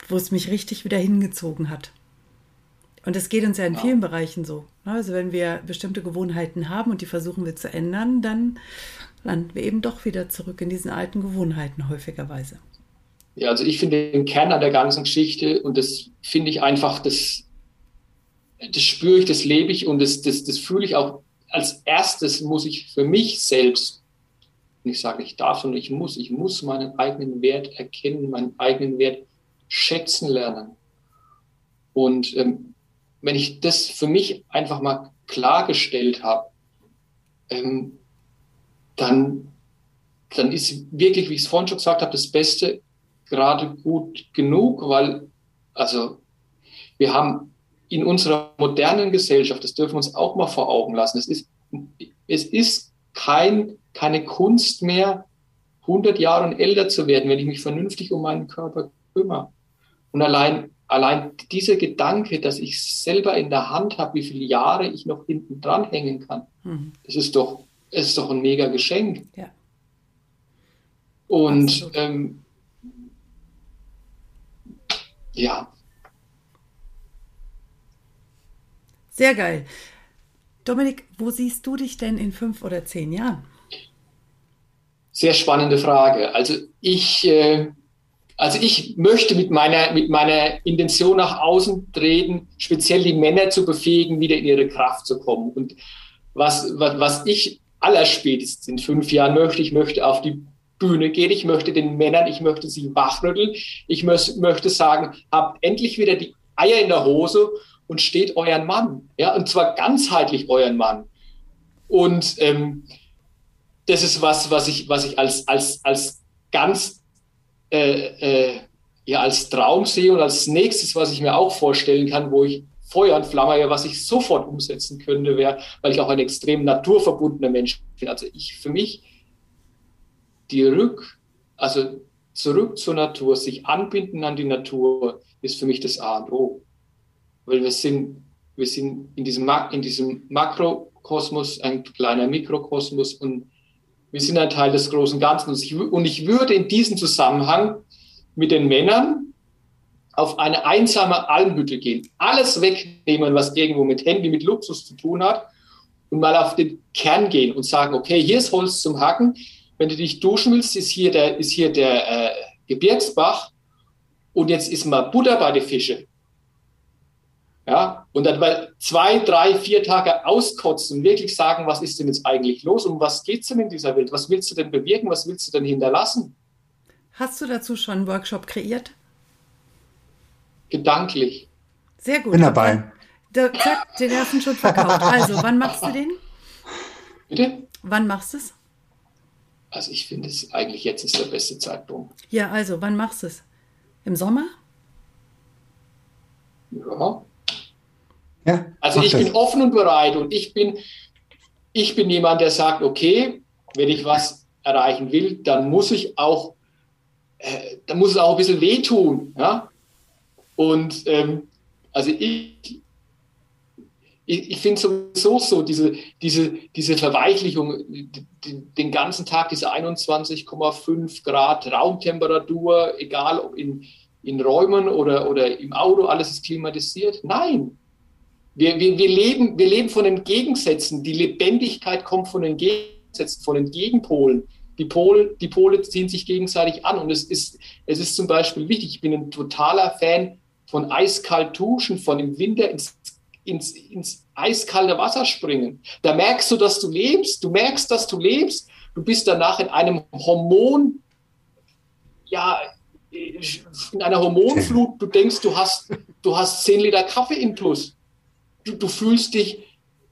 wo es mich richtig wieder hingezogen hat. Und es geht uns ja in vielen Bereichen so. Ne? Also wenn wir bestimmte Gewohnheiten haben und die versuchen wir zu ändern, dann landen wir eben doch wieder zurück in diesen alten Gewohnheiten häufigerweise. Ja, also ich finde den Kern an der ganzen Geschichte und das finde ich einfach, das, das spüre ich, das lebe ich und das, das, das fühle ich auch. Als erstes muss ich für mich selbst, und ich sage, ich darf, sondern ich muss, ich muss meinen eigenen Wert erkennen, meinen eigenen Wert schätzen lernen. Und ähm, wenn ich das für mich einfach mal klargestellt habe, ähm, dann, dann ist wirklich, wie ich es vorhin schon gesagt habe, das Beste gerade gut genug, weil, also, wir haben in unserer modernen Gesellschaft, das dürfen wir uns auch mal vor Augen lassen, es ist, es ist kein, keine Kunst mehr, 100 Jahre älter zu werden, wenn ich mich vernünftig um meinen Körper kümmere. Und allein, allein dieser Gedanke, dass ich selber in der Hand habe, wie viele Jahre ich noch hinten dran hängen kann, mhm. das ist doch es ist doch ein mega Geschenk. Ja. Und ähm, ja. Sehr geil. Dominik, wo siehst du dich denn in fünf oder zehn Jahren? Sehr spannende Frage. Also ich, äh, also ich möchte mit meiner, mit meiner Intention nach außen treten, speziell die Männer zu befähigen, wieder in ihre Kraft zu kommen. Und was, was, was ich allerspätestens in fünf Jahren möchte. Ich möchte auf die Bühne gehen. Ich möchte den Männern, ich möchte sie wachrütteln. Ich möchte sagen, habt endlich wieder die Eier in der Hose und steht euren Mann. Ja, und zwar ganzheitlich euren Mann. Und ähm, das ist was, was ich, was ich als, als, als ganz äh, äh, ja, als Traum sehe und als nächstes, was ich mir auch vorstellen kann, wo ich Feuer und Flamme, was ich sofort umsetzen könnte, wäre, weil ich auch ein extrem naturverbundener Mensch bin. Also ich für mich die Rück, also zurück zur Natur, sich anbinden an die Natur, ist für mich das A und O. Weil wir sind, wir sind in diesem, in diesem Makrokosmos ein kleiner Mikrokosmos und wir sind ein Teil des großen Ganzen. Und ich, würde in diesem Zusammenhang mit den Männern auf eine einsame Almhütte gehen, alles wegnehmen, was irgendwo mit Handy, mit Luxus zu tun hat und mal auf den Kern gehen und sagen, okay, hier ist Holz zum Hacken. Wenn du dich duschen willst, ist hier der, ist hier der äh, Gebirgsbach und jetzt ist mal Butter bei den Fische. Ja, und dann mal zwei, drei, vier Tage auskotzen und wirklich sagen, was ist denn jetzt eigentlich los? Um was geht es denn in dieser Welt? Was willst du denn bewirken? Was willst du denn hinterlassen? Hast du dazu schon einen Workshop kreiert? gedanklich. Sehr gut. Bin dabei. Da, zack, den ersten schon verkauft. Also, wann machst du den? Bitte? Wann machst du es? Also, ich finde es eigentlich jetzt ist der beste Zeitpunkt. Ja, also, wann machst du es? Im Sommer? Ja. Ja also, ich das. bin offen und bereit und ich bin, ich bin jemand, der sagt, okay, wenn ich was erreichen will, dann muss ich auch, äh, dann muss es auch ein bisschen wehtun. Ja? Und ähm, also ich, ich, ich finde sowieso so, diese, diese, diese Verweichlichung, die, den ganzen Tag diese 21,5 Grad Raumtemperatur, egal ob in, in Räumen oder, oder im Auto, alles ist klimatisiert. Nein. Wir, wir, wir, leben, wir leben von den Gegensätzen. Die Lebendigkeit kommt von den Gegensätzen, von den Gegenpolen. Die Pole, die Pole ziehen sich gegenseitig an. Und es ist, es ist zum Beispiel wichtig, ich bin ein totaler Fan von eiskalt duschen, von im Winter ins, ins, ins eiskalte Wasser springen. Da merkst du, dass du lebst. Du merkst, dass du lebst. Du bist danach in einem Hormon, ja, in einer Hormonflut. Du denkst, du hast, du hast 10 Liter Kaffee in Plus. Du, du fühlst dich,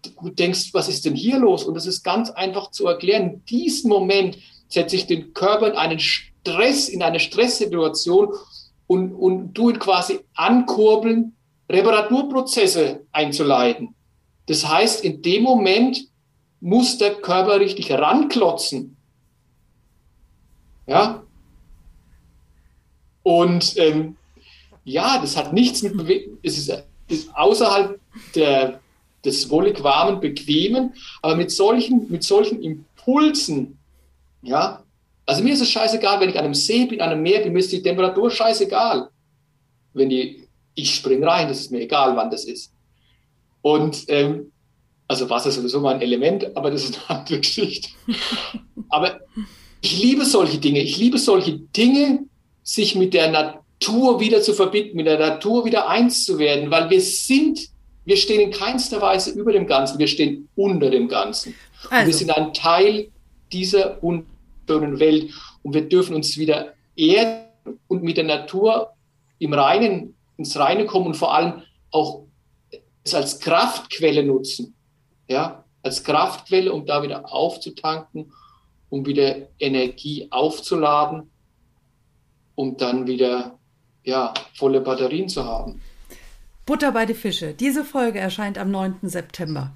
du denkst, was ist denn hier los? Und das ist ganz einfach zu erklären. In diesem Moment setze ich den Körper in einen Stress, in eine Stresssituation und, und du ihn quasi ankurbeln, Reparaturprozesse einzuleiten. Das heißt, in dem Moment muss der Körper richtig ranklotzen. Ja. Und ähm, ja, das hat nichts mit Bewegung, es ist, ist außerhalb der, des wollig warmen, bequemen, aber mit solchen, mit solchen Impulsen ja, also mir ist es scheißegal, wenn ich an einem See bin, an einem Meer bin, mir ist die Temperatur scheißegal. Wenn die, ich springe rein, das ist mir egal, wann das ist. Und ähm, also Wasser ist sowieso mal ein Element, aber das ist eine andere Geschichte. aber ich liebe solche Dinge. Ich liebe solche Dinge, sich mit der Natur wieder zu verbinden, mit der Natur wieder eins zu werden, weil wir sind, wir stehen in keinster Weise über dem Ganzen, wir stehen unter dem Ganzen. Also. wir sind ein Teil dieser unschönen Welt. Und wir dürfen uns wieder erden und mit der Natur im Reinen, ins Reine kommen und vor allem auch es als Kraftquelle nutzen. Ja, als Kraftquelle, um da wieder aufzutanken, um wieder Energie aufzuladen, um dann wieder ja, volle Batterien zu haben. Butter bei die Fische. Diese Folge erscheint am 9. September.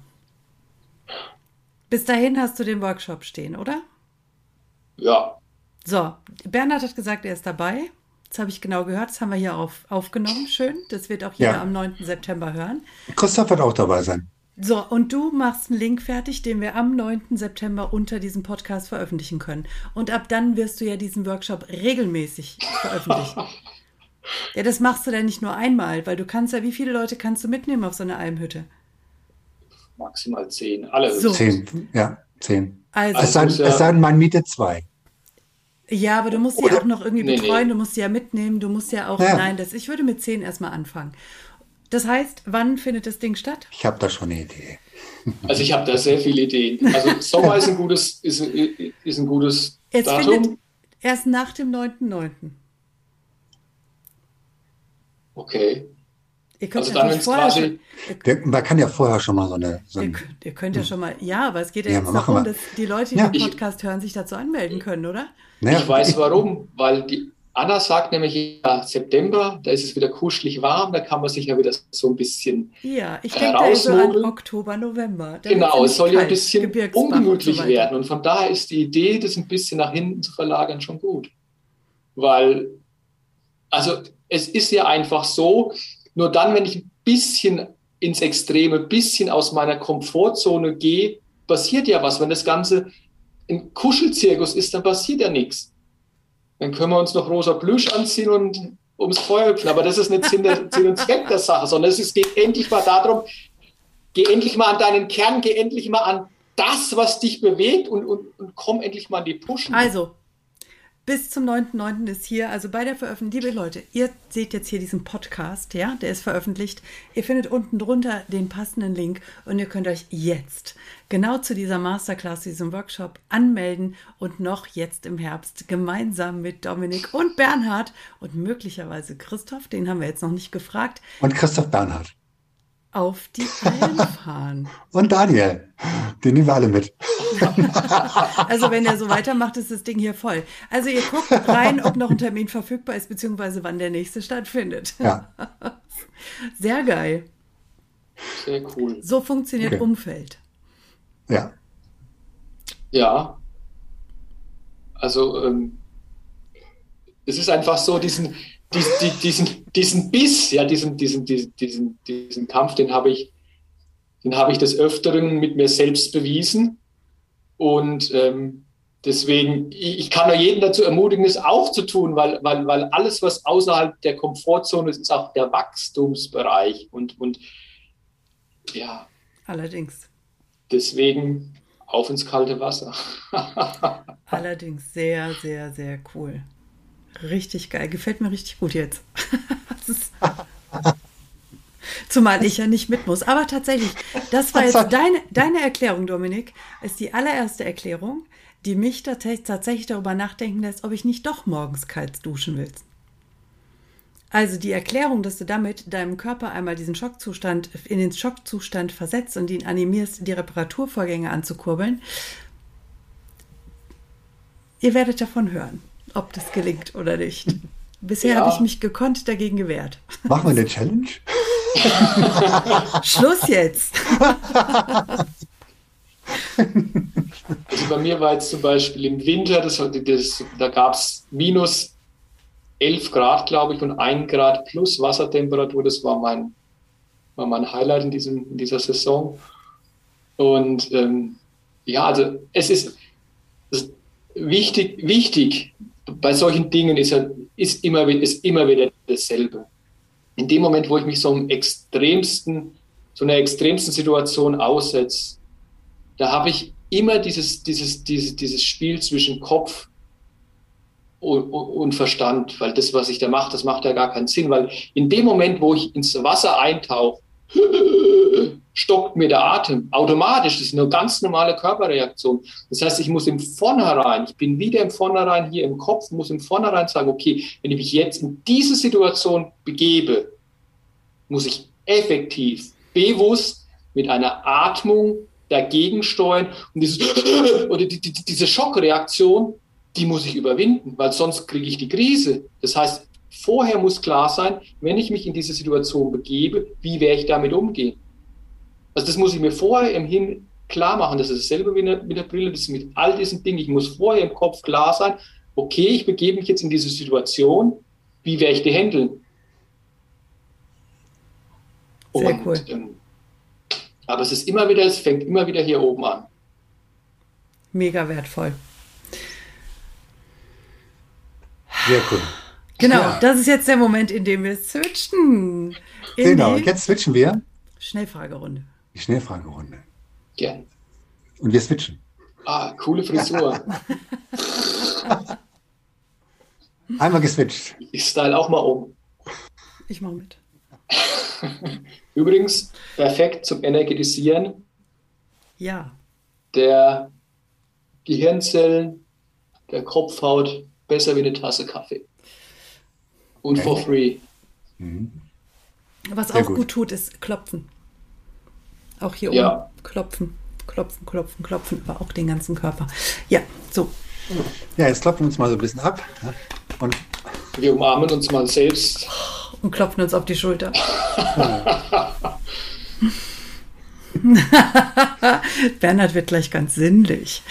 Bis dahin hast du den Workshop stehen, oder? Ja. So, Bernhard hat gesagt, er ist dabei. Das habe ich genau gehört. Das haben wir hier auf, aufgenommen. Schön. Das wird auch jeder ja. am 9. September hören. Christoph wird auch dabei sein. So, und du machst einen Link fertig, den wir am 9. September unter diesem Podcast veröffentlichen können. Und ab dann wirst du ja diesen Workshop regelmäßig veröffentlichen. ja, das machst du dann nicht nur einmal, weil du kannst ja, wie viele Leute kannst du mitnehmen auf so eine Almhütte? maximal zehn. Alle so. Zehn, ja, zehn. Also, es, sei, ja, es sei denn, man mietet zwei. Ja, aber du musst sie auch noch irgendwie nee, betreuen, nee. du musst sie ja mitnehmen, du musst ja auch, ja. nein, das, ich würde mit zehn erstmal anfangen. Das heißt, wann findet das Ding statt? Ich habe da schon eine Idee. Also ich habe da sehr viele Ideen. Also Sommer ist ein gutes, ist, ist ein gutes Jetzt Datum. Findet erst nach dem 9.9. Okay. Ihr könnt also ja dann, vorher schon, der, man kann ja vorher schon mal so eine. So ihr, ihr, könnt ja hm. schon mal, ja, aber es geht ja, ja jetzt darum, dass die Leute, die ja. den Podcast hören, sich dazu anmelden können, oder? Naja, ich weiß warum, weil die Anna sagt nämlich, ja, September, da ist es wieder kuschelig warm, da kann man sich ja wieder so ein bisschen. Ja, ich denke da so an Oktober, November. Genau, es soll ja ein bisschen ungemütlich und so werden. Und von daher ist die Idee, das ein bisschen nach hinten zu verlagern, schon gut. Weil, also es ist ja einfach so, nur dann, wenn ich ein bisschen ins Extreme, ein bisschen aus meiner Komfortzone gehe, passiert ja was. Wenn das Ganze ein Kuschelzirkus ist, dann passiert ja nichts. Dann können wir uns noch rosa Plüsch anziehen und ums Feuer hüpfen. Aber das ist nicht Sinn, der, Sinn und Zweck der Sache, sondern es geht endlich mal darum, geh endlich mal an deinen Kern, geh endlich mal an das, was dich bewegt und, und, und komm endlich mal an die Pushen. Also, bis zum 9.9. ist hier, also bei der Veröffentlichung, liebe Leute, ihr seht jetzt hier diesen Podcast, ja, der ist veröffentlicht. Ihr findet unten drunter den passenden Link und ihr könnt euch jetzt genau zu dieser Masterclass, diesem Workshop anmelden und noch jetzt im Herbst gemeinsam mit Dominik und Bernhard und möglicherweise Christoph, den haben wir jetzt noch nicht gefragt. Und Christoph Bernhard auf die Alm fahren. Und Daniel, den nehmen wir alle mit. also wenn er so weitermacht, ist das Ding hier voll. Also ihr guckt rein, ob noch ein Termin verfügbar ist, beziehungsweise wann der nächste stattfindet. Ja. Sehr geil. Sehr cool. So funktioniert okay. Umfeld. Ja. Ja. Also ähm, es ist einfach so, diesen, diesen, diesen, diesen Biss, ja, diesen, diesen, diesen, diesen, diesen Kampf, den habe ich den habe ich des Öfteren mit mir selbst bewiesen. Und ähm, deswegen, ich kann nur jeden dazu ermutigen, es auch zu tun, weil, weil, weil alles, was außerhalb der Komfortzone ist, ist auch der Wachstumsbereich. Und, und ja. Allerdings. Deswegen auf ins kalte Wasser. Allerdings sehr, sehr, sehr cool. Richtig geil. Gefällt mir richtig gut jetzt. Zumal ich ja nicht mit muss. Aber tatsächlich, das war jetzt deine, deine Erklärung, Dominik, ist die allererste Erklärung, die mich tatsächlich darüber nachdenken lässt, ob ich nicht doch morgens kalt duschen will. Also die Erklärung, dass du damit deinem Körper einmal diesen Schockzustand in den Schockzustand versetzt und ihn animierst, die Reparaturvorgänge anzukurbeln, ihr werdet davon hören, ob das gelingt oder nicht. Bisher ja. habe ich mich gekonnt dagegen gewehrt. Machen wir eine Challenge? Schluss jetzt. Also bei mir war jetzt zum Beispiel im Winter, das, das, da gab es minus 11 Grad, glaube ich, und 1 Grad plus Wassertemperatur. Das war mein, war mein Highlight in, diesem, in dieser Saison. Und ähm, ja, also es ist, ist wichtig, wichtig bei solchen Dingen ist, ist, immer, ist immer wieder dasselbe. In dem Moment, wo ich mich so einem extremsten, so einer extremsten Situation aussetze, da habe ich immer dieses, dieses, dieses, dieses Spiel zwischen Kopf und, und Verstand, weil das, was ich da mache, das macht ja gar keinen Sinn, weil in dem Moment, wo ich ins Wasser eintauche, stockt mir der Atem automatisch. Das ist eine ganz normale Körperreaktion. Das heißt, ich muss im Vornherein, ich bin wieder im Vornherein hier im Kopf, muss im Vornherein sagen, okay, wenn ich mich jetzt in diese Situation begebe, muss ich effektiv, bewusst mit einer Atmung dagegen steuern und dieses, oder die, die, diese Schockreaktion, die muss ich überwinden, weil sonst kriege ich die Krise. Das heißt, vorher muss klar sein, wenn ich mich in diese Situation begebe, wie werde ich damit umgehen. Also das muss ich mir vorher im Hin klar machen. Das ist dasselbe mit der, mit der Brille, das ist mit all diesen Dingen. Ich muss vorher im Kopf klar sein, okay, ich begebe mich jetzt in diese Situation, wie werde ich die handeln? Sehr Und, cool. Ähm, aber es ist immer wieder, es fängt immer wieder hier oben an. Mega wertvoll. Sehr cool. Genau, ja. das ist jetzt der Moment, in dem wir switchen. Genau, jetzt switchen wir. Schnellfragerunde. Die Schnellfragerunde. Gern. Und wir switchen. Ah, coole Frisur. Einmal geswitcht. Ich style auch mal um. Ich mache mit. Übrigens, perfekt zum Energetisieren. Ja. Der Gehirnzellen, der Kopfhaut, besser wie eine Tasse Kaffee. Und for free. Mhm. Was Sehr auch gut. gut. tut, ist klopfen. Auch hier ja. oben klopfen, klopfen, klopfen, klopfen, aber auch den ganzen Körper. Ja, so. Ja, jetzt klopfen wir uns mal so ein bisschen ab. Und wir umarmen uns mal selbst. Und klopfen uns auf die Schulter. Bernhard wird gleich ganz sinnlich.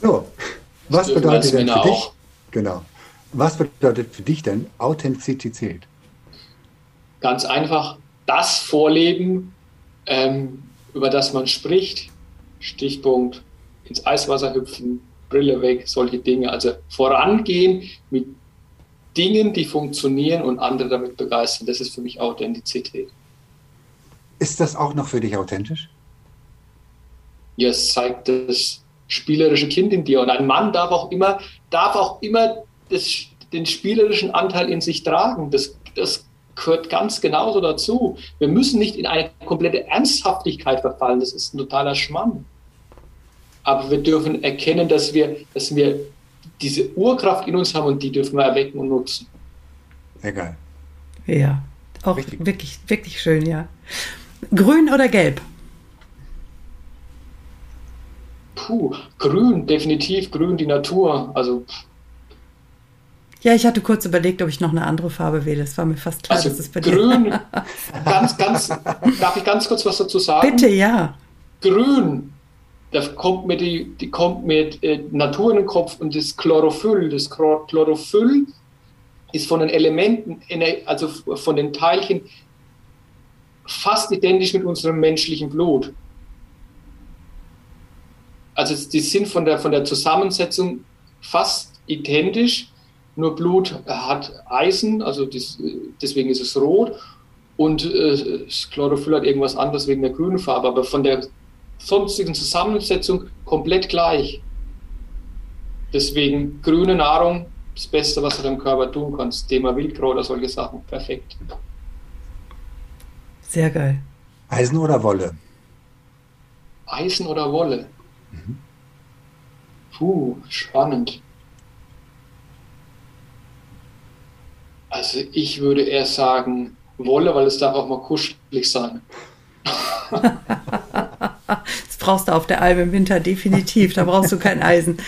So, was bedeutet denn für dich? Genau. Was bedeutet für dich denn Authentizität? Ganz einfach das Vorleben, ähm, über das man spricht. Stichpunkt ins Eiswasser hüpfen, Brille weg, solche Dinge. Also vorangehen mit Dingen, die funktionieren und andere damit begeistern. Das ist für mich Authentizität. Ist das auch noch für dich authentisch? Ja, es zeigt das spielerische Kind in dir. Und ein Mann darf auch immer, darf auch immer das, den spielerischen Anteil in sich tragen. Das, das gehört ganz genauso dazu. Wir müssen nicht in eine komplette Ernsthaftigkeit verfallen. Das ist ein totaler Schmamm. Aber wir dürfen erkennen, dass wir, dass wir diese Urkraft in uns haben und die dürfen wir erwecken und nutzen. Sehr geil. Ja, auch Richtig. wirklich, wirklich schön, ja. Grün oder gelb? Puh, grün, definitiv grün, die Natur. Also. Ja, ich hatte kurz überlegt, ob ich noch eine andere Farbe wähle. Es war mir fast klar, also dass es bei grün, dir. ganz, ganz, darf ich ganz kurz was dazu sagen? Bitte, ja. Grün, da kommt mir die, die kommt mir äh, Natur in den Kopf und das Chlorophyll. Das Chlorophyll ist von den Elementen, also von den Teilchen fast identisch mit unserem menschlichen Blut. Also die sind von der, von der Zusammensetzung fast identisch, nur Blut hat Eisen, also das, deswegen ist es rot und äh, das Chlorophyll hat irgendwas anderes wegen der grünen Farbe, aber von der sonstigen Zusammensetzung komplett gleich. Deswegen grüne Nahrung, das Beste, was du deinem Körper tun kannst. Thema Wildkraut oder solche Sachen, perfekt. Sehr geil. Eisen oder Wolle? Eisen oder Wolle? Mhm. Puh, spannend. Also ich würde eher sagen Wolle, weil es darf auch mal kuschelig sein. das brauchst du auf der Alm im Winter definitiv. Da brauchst du kein Eisen.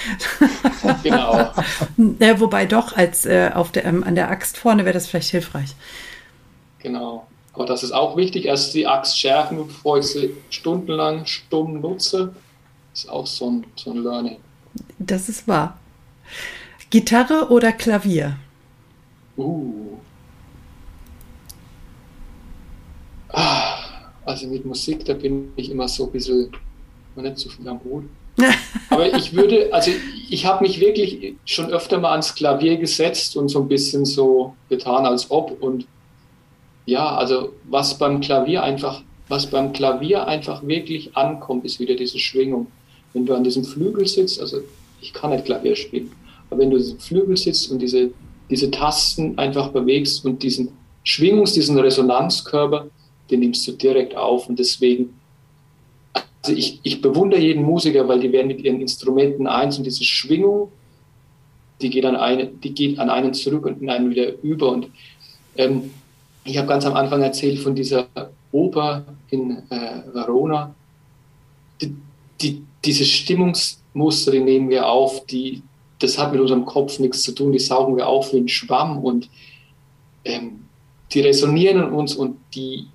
genau. Ja, wobei doch, als äh, auf der, ähm, an der Axt vorne wäre das vielleicht hilfreich. Genau. Aber das ist auch wichtig. Erst die Axt schärfen, bevor ich sie stundenlang stumm nutze. Das ist auch so ein, so ein Learning. Das ist wahr. Gitarre oder Klavier? Uh. Ah, also mit Musik, da bin ich immer so ein bisschen, nicht so viel am Hut. Aber ich würde, also ich habe mich wirklich schon öfter mal ans Klavier gesetzt und so ein bisschen so getan, als ob. Und ja, also was beim Klavier einfach, was beim Klavier einfach wirklich ankommt, ist wieder diese Schwingung. Wenn du an diesem Flügel sitzt, also ich kann nicht Klavier spielen, aber wenn du an diesem Flügel sitzt und diese, diese Tasten einfach bewegst und diesen Schwingungs-, diesen Resonanzkörper, den nimmst du direkt auf und deswegen also ich, ich bewundere jeden Musiker, weil die werden mit ihren Instrumenten eins und diese Schwingung, die geht an, eine, die geht an einen zurück und in einen wieder über. Und ähm, ich habe ganz am Anfang erzählt von dieser Oper in äh, Verona. Die, die, diese Stimmungsmuster, die nehmen wir auf, die, das hat mit unserem Kopf nichts zu tun, die saugen wir auf wie ein Schwamm und ähm, die resonieren in uns und die,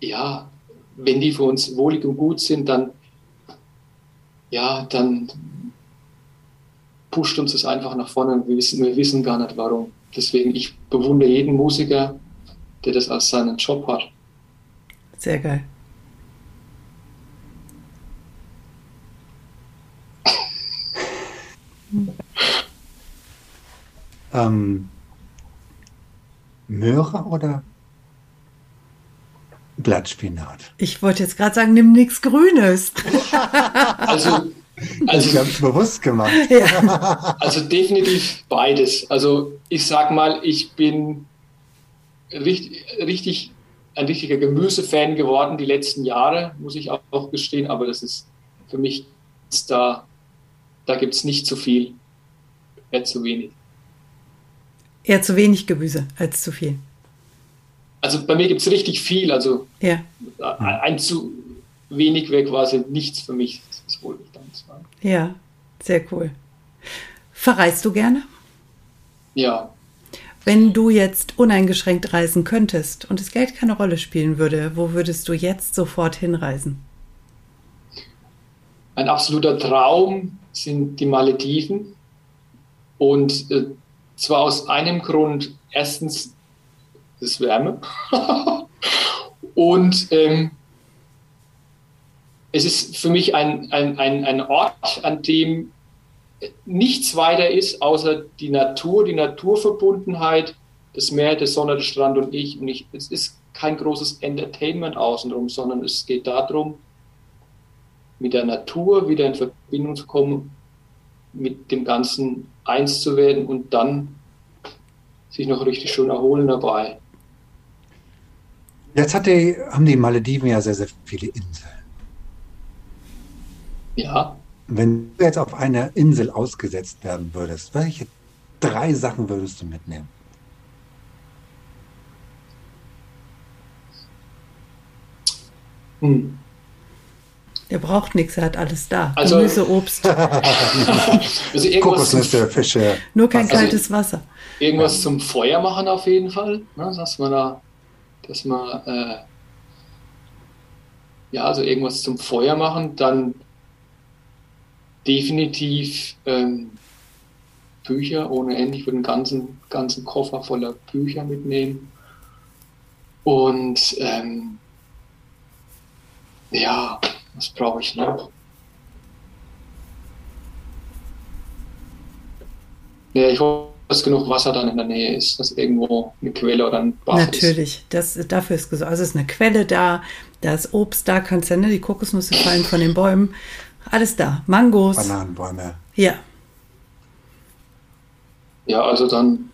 ja, wenn die für uns wohlig und gut sind, dann, ja, dann pusht uns das einfach nach vorne. Wir wissen, wir wissen gar nicht warum. Deswegen, ich bewundere jeden Musiker, der das als seinen Job hat. Sehr geil. ähm, Möhre oder Blattspinat. Ich wollte jetzt gerade sagen, nimm nichts Grünes. also, also ich habe bewusst gemacht. Ja. Also definitiv beides. Also ich sag mal, ich bin richtig, richtig ein richtiger Gemüsefan geworden die letzten Jahre, muss ich auch gestehen. Aber das ist für mich da, da gibt es nicht zu viel, eher zu wenig. Eher zu wenig Gemüse als zu viel also bei mir gibt es richtig viel. Also ja. ein zu wenig wäre quasi nichts für mich. Das ist wohl dann sagen. Ja, sehr cool. Verreist du gerne? Ja. Wenn du jetzt uneingeschränkt reisen könntest und das Geld keine Rolle spielen würde, wo würdest du jetzt sofort hinreisen? Ein absoluter Traum sind die Malediven. Und äh, zwar aus einem Grund. Erstens, ist Wärme. und ähm, es ist für mich ein, ein, ein, ein Ort, an dem nichts weiter ist, außer die Natur, die Naturverbundenheit, das Meer, der Sonne, der Strand und ich. Und ich, es ist kein großes Entertainment außenrum, sondern es geht darum, mit der Natur wieder in Verbindung zu kommen, mit dem Ganzen eins zu werden und dann sich noch richtig schön erholen dabei. Jetzt die, haben die Malediven ja sehr, sehr viele Inseln. Ja. Wenn du jetzt auf einer Insel ausgesetzt werden würdest, welche drei Sachen würdest du mitnehmen? Hm. Der braucht nichts, er hat alles da. Also, Gemüse, Obst. also Kokosnüsse, Fische. Nur kein also kaltes Wasser. Irgendwas zum Feuer machen auf jeden Fall, ne, dass man da dass man äh, ja, also irgendwas zum Feuer machen, dann definitiv ähm, Bücher ohne Ende. Ich würde einen ganzen, ganzen Koffer voller Bücher mitnehmen. Und ähm, Ja, was brauche ich noch? Ja, ich hoffe, dass genug Wasser dann in der Nähe ist, dass irgendwo eine Quelle oder ein Bach Natürlich, das, dafür ist gesorgt. Also ist eine Quelle da, da ist Obst da, kannst ja, ne, die Kokosnüsse fallen von den Bäumen. Alles da. Mangos. Bananenbäume. Ja. Ja, also dann.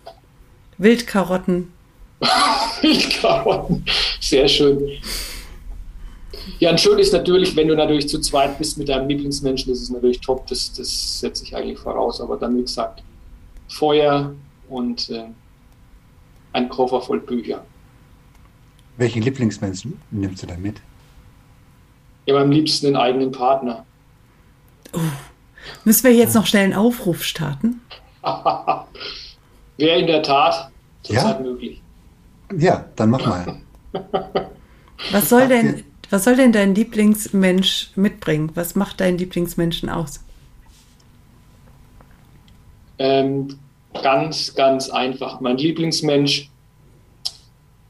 Wildkarotten. Wildkarotten. Sehr schön. Ja, und schön ist natürlich, wenn du natürlich zu zweit bist mit deinem Lieblingsmenschen, das ist natürlich top, das, das setze ich eigentlich voraus. Aber dann, wie gesagt, Feuer und äh, ein Koffer voll Bücher. Welchen Lieblingsmenschen nimmst du da mit? Ja, am liebsten den eigenen Partner. Oh. Müssen wir jetzt noch schnell einen Aufruf starten? Wäre in der Tat zurzeit ja? möglich. Ja, dann mach mal. Was soll denn, was soll denn dein Lieblingsmensch mitbringen? Was macht deinen Lieblingsmenschen aus? Ähm, ganz, ganz einfach. Mein Lieblingsmensch,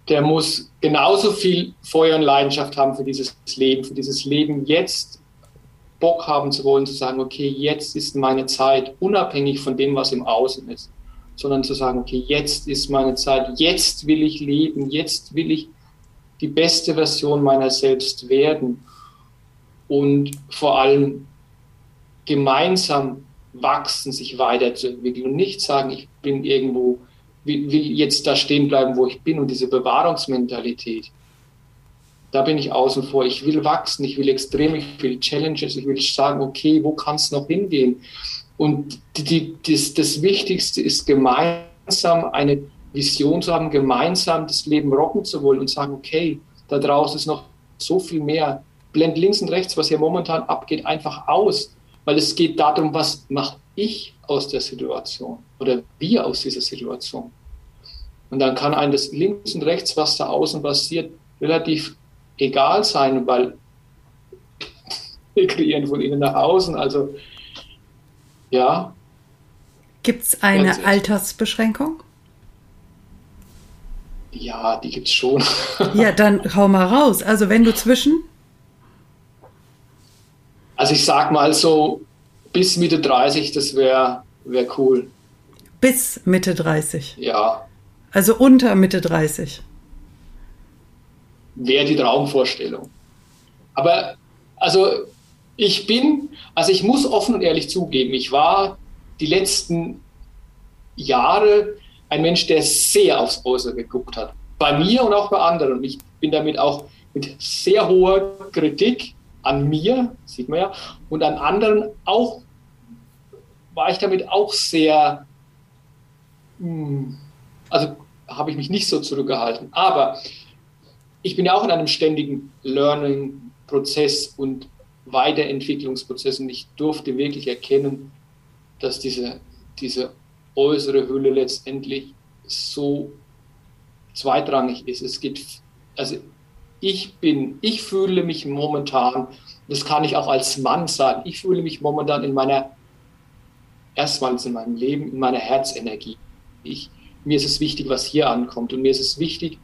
der muss genauso viel Feuer und Leidenschaft haben für dieses Leben, für dieses Leben jetzt Bock haben zu wollen, zu sagen, okay, jetzt ist meine Zeit, unabhängig von dem, was im Außen ist, sondern zu sagen, okay, jetzt ist meine Zeit, jetzt will ich leben, jetzt will ich die beste Version meiner selbst werden und vor allem gemeinsam wachsen, sich weiterzuentwickeln und nicht sagen, ich bin irgendwo, will, jetzt da stehen bleiben, wo ich bin und diese Bewahrungsmentalität. Da bin ich außen vor. Ich will wachsen, ich will extrem, ich will Challenges, ich will sagen, okay, wo kann es noch hingehen? Und die, die, das, das Wichtigste ist gemeinsam eine Vision zu haben, gemeinsam das Leben rocken zu wollen und sagen, okay, da draußen ist noch so viel mehr. Blend links und rechts, was hier momentan abgeht, einfach aus weil es geht darum, was mache ich aus der Situation oder wir aus dieser Situation. Und dann kann einem das links und rechts, was da außen passiert, relativ egal sein, weil wir kreieren von innen nach außen. Also ja. Gibt es eine Altersbeschränkung? Ja, die gibt es schon. ja, dann hau mal raus. Also wenn du zwischen also ich sag mal so bis Mitte 30, das wäre wär cool. Bis Mitte 30? Ja. Also unter Mitte 30? Wäre die Traumvorstellung. Aber also ich bin, also ich muss offen und ehrlich zugeben, ich war die letzten Jahre ein Mensch, der sehr aufs Äußere geguckt hat. Bei mir und auch bei anderen. Ich bin damit auch mit sehr hoher Kritik an mir, sieht man ja, und an anderen auch, war ich damit auch sehr, hm, also habe ich mich nicht so zurückgehalten. Aber ich bin ja auch in einem ständigen Learning-Prozess und Weiterentwicklungsprozess und ich durfte wirklich erkennen, dass diese, diese äußere Hülle letztendlich so zweitrangig ist. Es geht, also ich bin, ich fühle mich momentan, das kann ich auch als Mann sagen, ich fühle mich momentan in meiner, erstmals in meinem Leben, in meiner Herzenergie. Ich, mir ist es wichtig, was hier ankommt und mir ist es wichtig,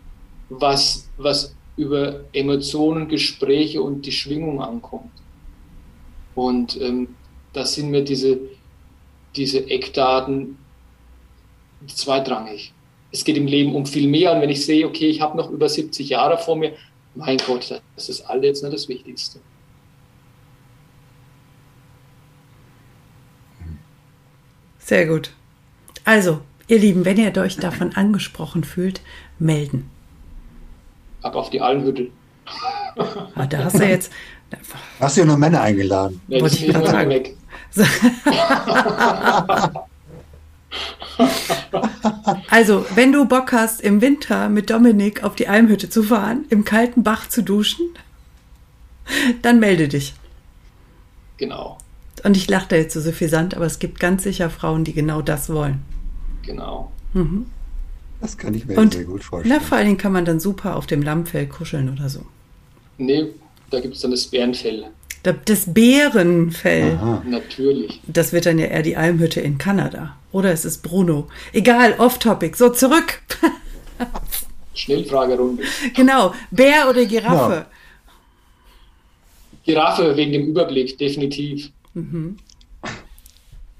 was, was über Emotionen, Gespräche und die Schwingung ankommt. Und ähm, das sind mir diese, diese Eckdaten zweitrangig. Es geht im Leben um viel mehr. Und wenn ich sehe, okay, ich habe noch über 70 Jahre vor mir, mein Gott, das ist all jetzt nicht das Wichtigste. Sehr gut. Also, ihr Lieben, wenn ihr euch davon angesprochen fühlt, melden. Ab auf die Almhütte. Ah, da hast du jetzt. Hast du ja nur Männer eingeladen? Nee, Wollte ich gerade sagen. Weg. Also, wenn du Bock hast, im Winter mit Dominik auf die Almhütte zu fahren, im kalten Bach zu duschen, dann melde dich. Genau. Und ich lache da jetzt so suffisant, aber es gibt ganz sicher Frauen, die genau das wollen. Genau. Mhm. Das kann ich mir Und, sehr gut vorstellen. Na, vor allen Dingen kann man dann super auf dem Lammfell kuscheln oder so. Nee, da gibt es dann das Bärenfell. Das Bärenfell. Aha. Natürlich. Das wird dann ja eher die Almhütte in Kanada. Oder es ist Bruno. Egal, off-topic. So, zurück. Schnellfragerunde. Genau. Bär oder Giraffe? Giraffe wegen dem Überblick, definitiv. Mhm.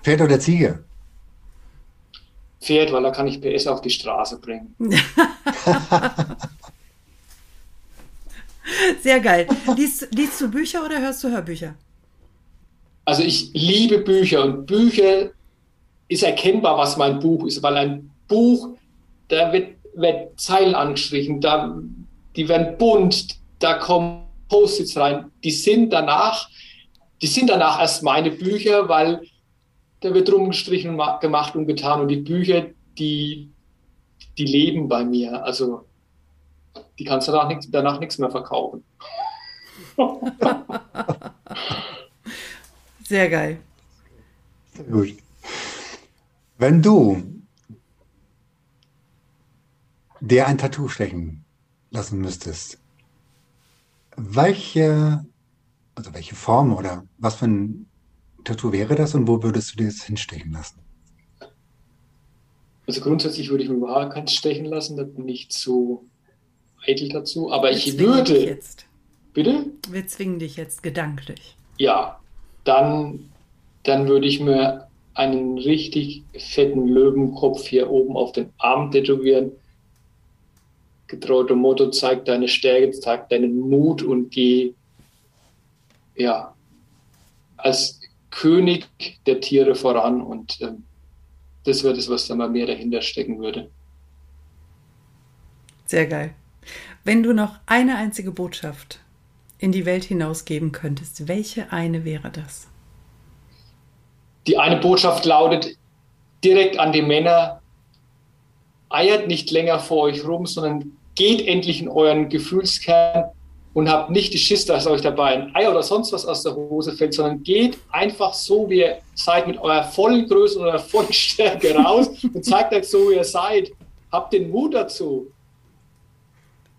Pferd oder Ziege? Pferd, weil da kann ich PS auf die Straße bringen. Sehr geil. Liest, liest du Bücher oder hörst du Hörbücher? Also ich liebe Bücher und Bücher ist erkennbar, was mein Buch ist, weil ein Buch, da wird, wird Zeilen angestrichen, da, die werden bunt, da kommen Post-its rein. Die sind danach, die sind danach erst meine Bücher, weil da wird rumgestrichen und gemacht und getan und die Bücher, die, die leben bei mir. Also die kannst du danach, nicht, danach nichts mehr verkaufen. Sehr geil. Sehr gut. Wenn du dir ein Tattoo stechen lassen müsstest, welche, also welche Form oder was für ein Tattoo wäre das und wo würdest du dir das hinstechen lassen? Also grundsätzlich würde ich mir überhaupt keins stechen lassen, da bin ich zu eitel dazu, aber Wir ich würde. Jetzt. Bitte? Wir zwingen dich jetzt gedanklich. Ja, dann, dann würde ich mir einen richtig fetten Löwenkopf hier oben auf den Arm tätowieren. Getraute Motto, zeig deine Stärke, zeig deinen Mut und geh ja, als König der Tiere voran. Und ähm, das wäre das, was da mal mehr dahinter stecken würde. Sehr geil. Wenn du noch eine einzige Botschaft in die Welt hinausgeben könntest, welche eine wäre das? Die eine Botschaft lautet direkt an die Männer, eiert nicht länger vor euch rum, sondern geht endlich in euren Gefühlskern und habt nicht die Schiss, dass euch dabei ein Ei oder sonst was aus der Hose fällt, sondern geht einfach so, wie ihr seid, mit eurer vollen Größe und eurer vollen Stärke raus und zeigt euch so, wie ihr seid. Habt den Mut dazu.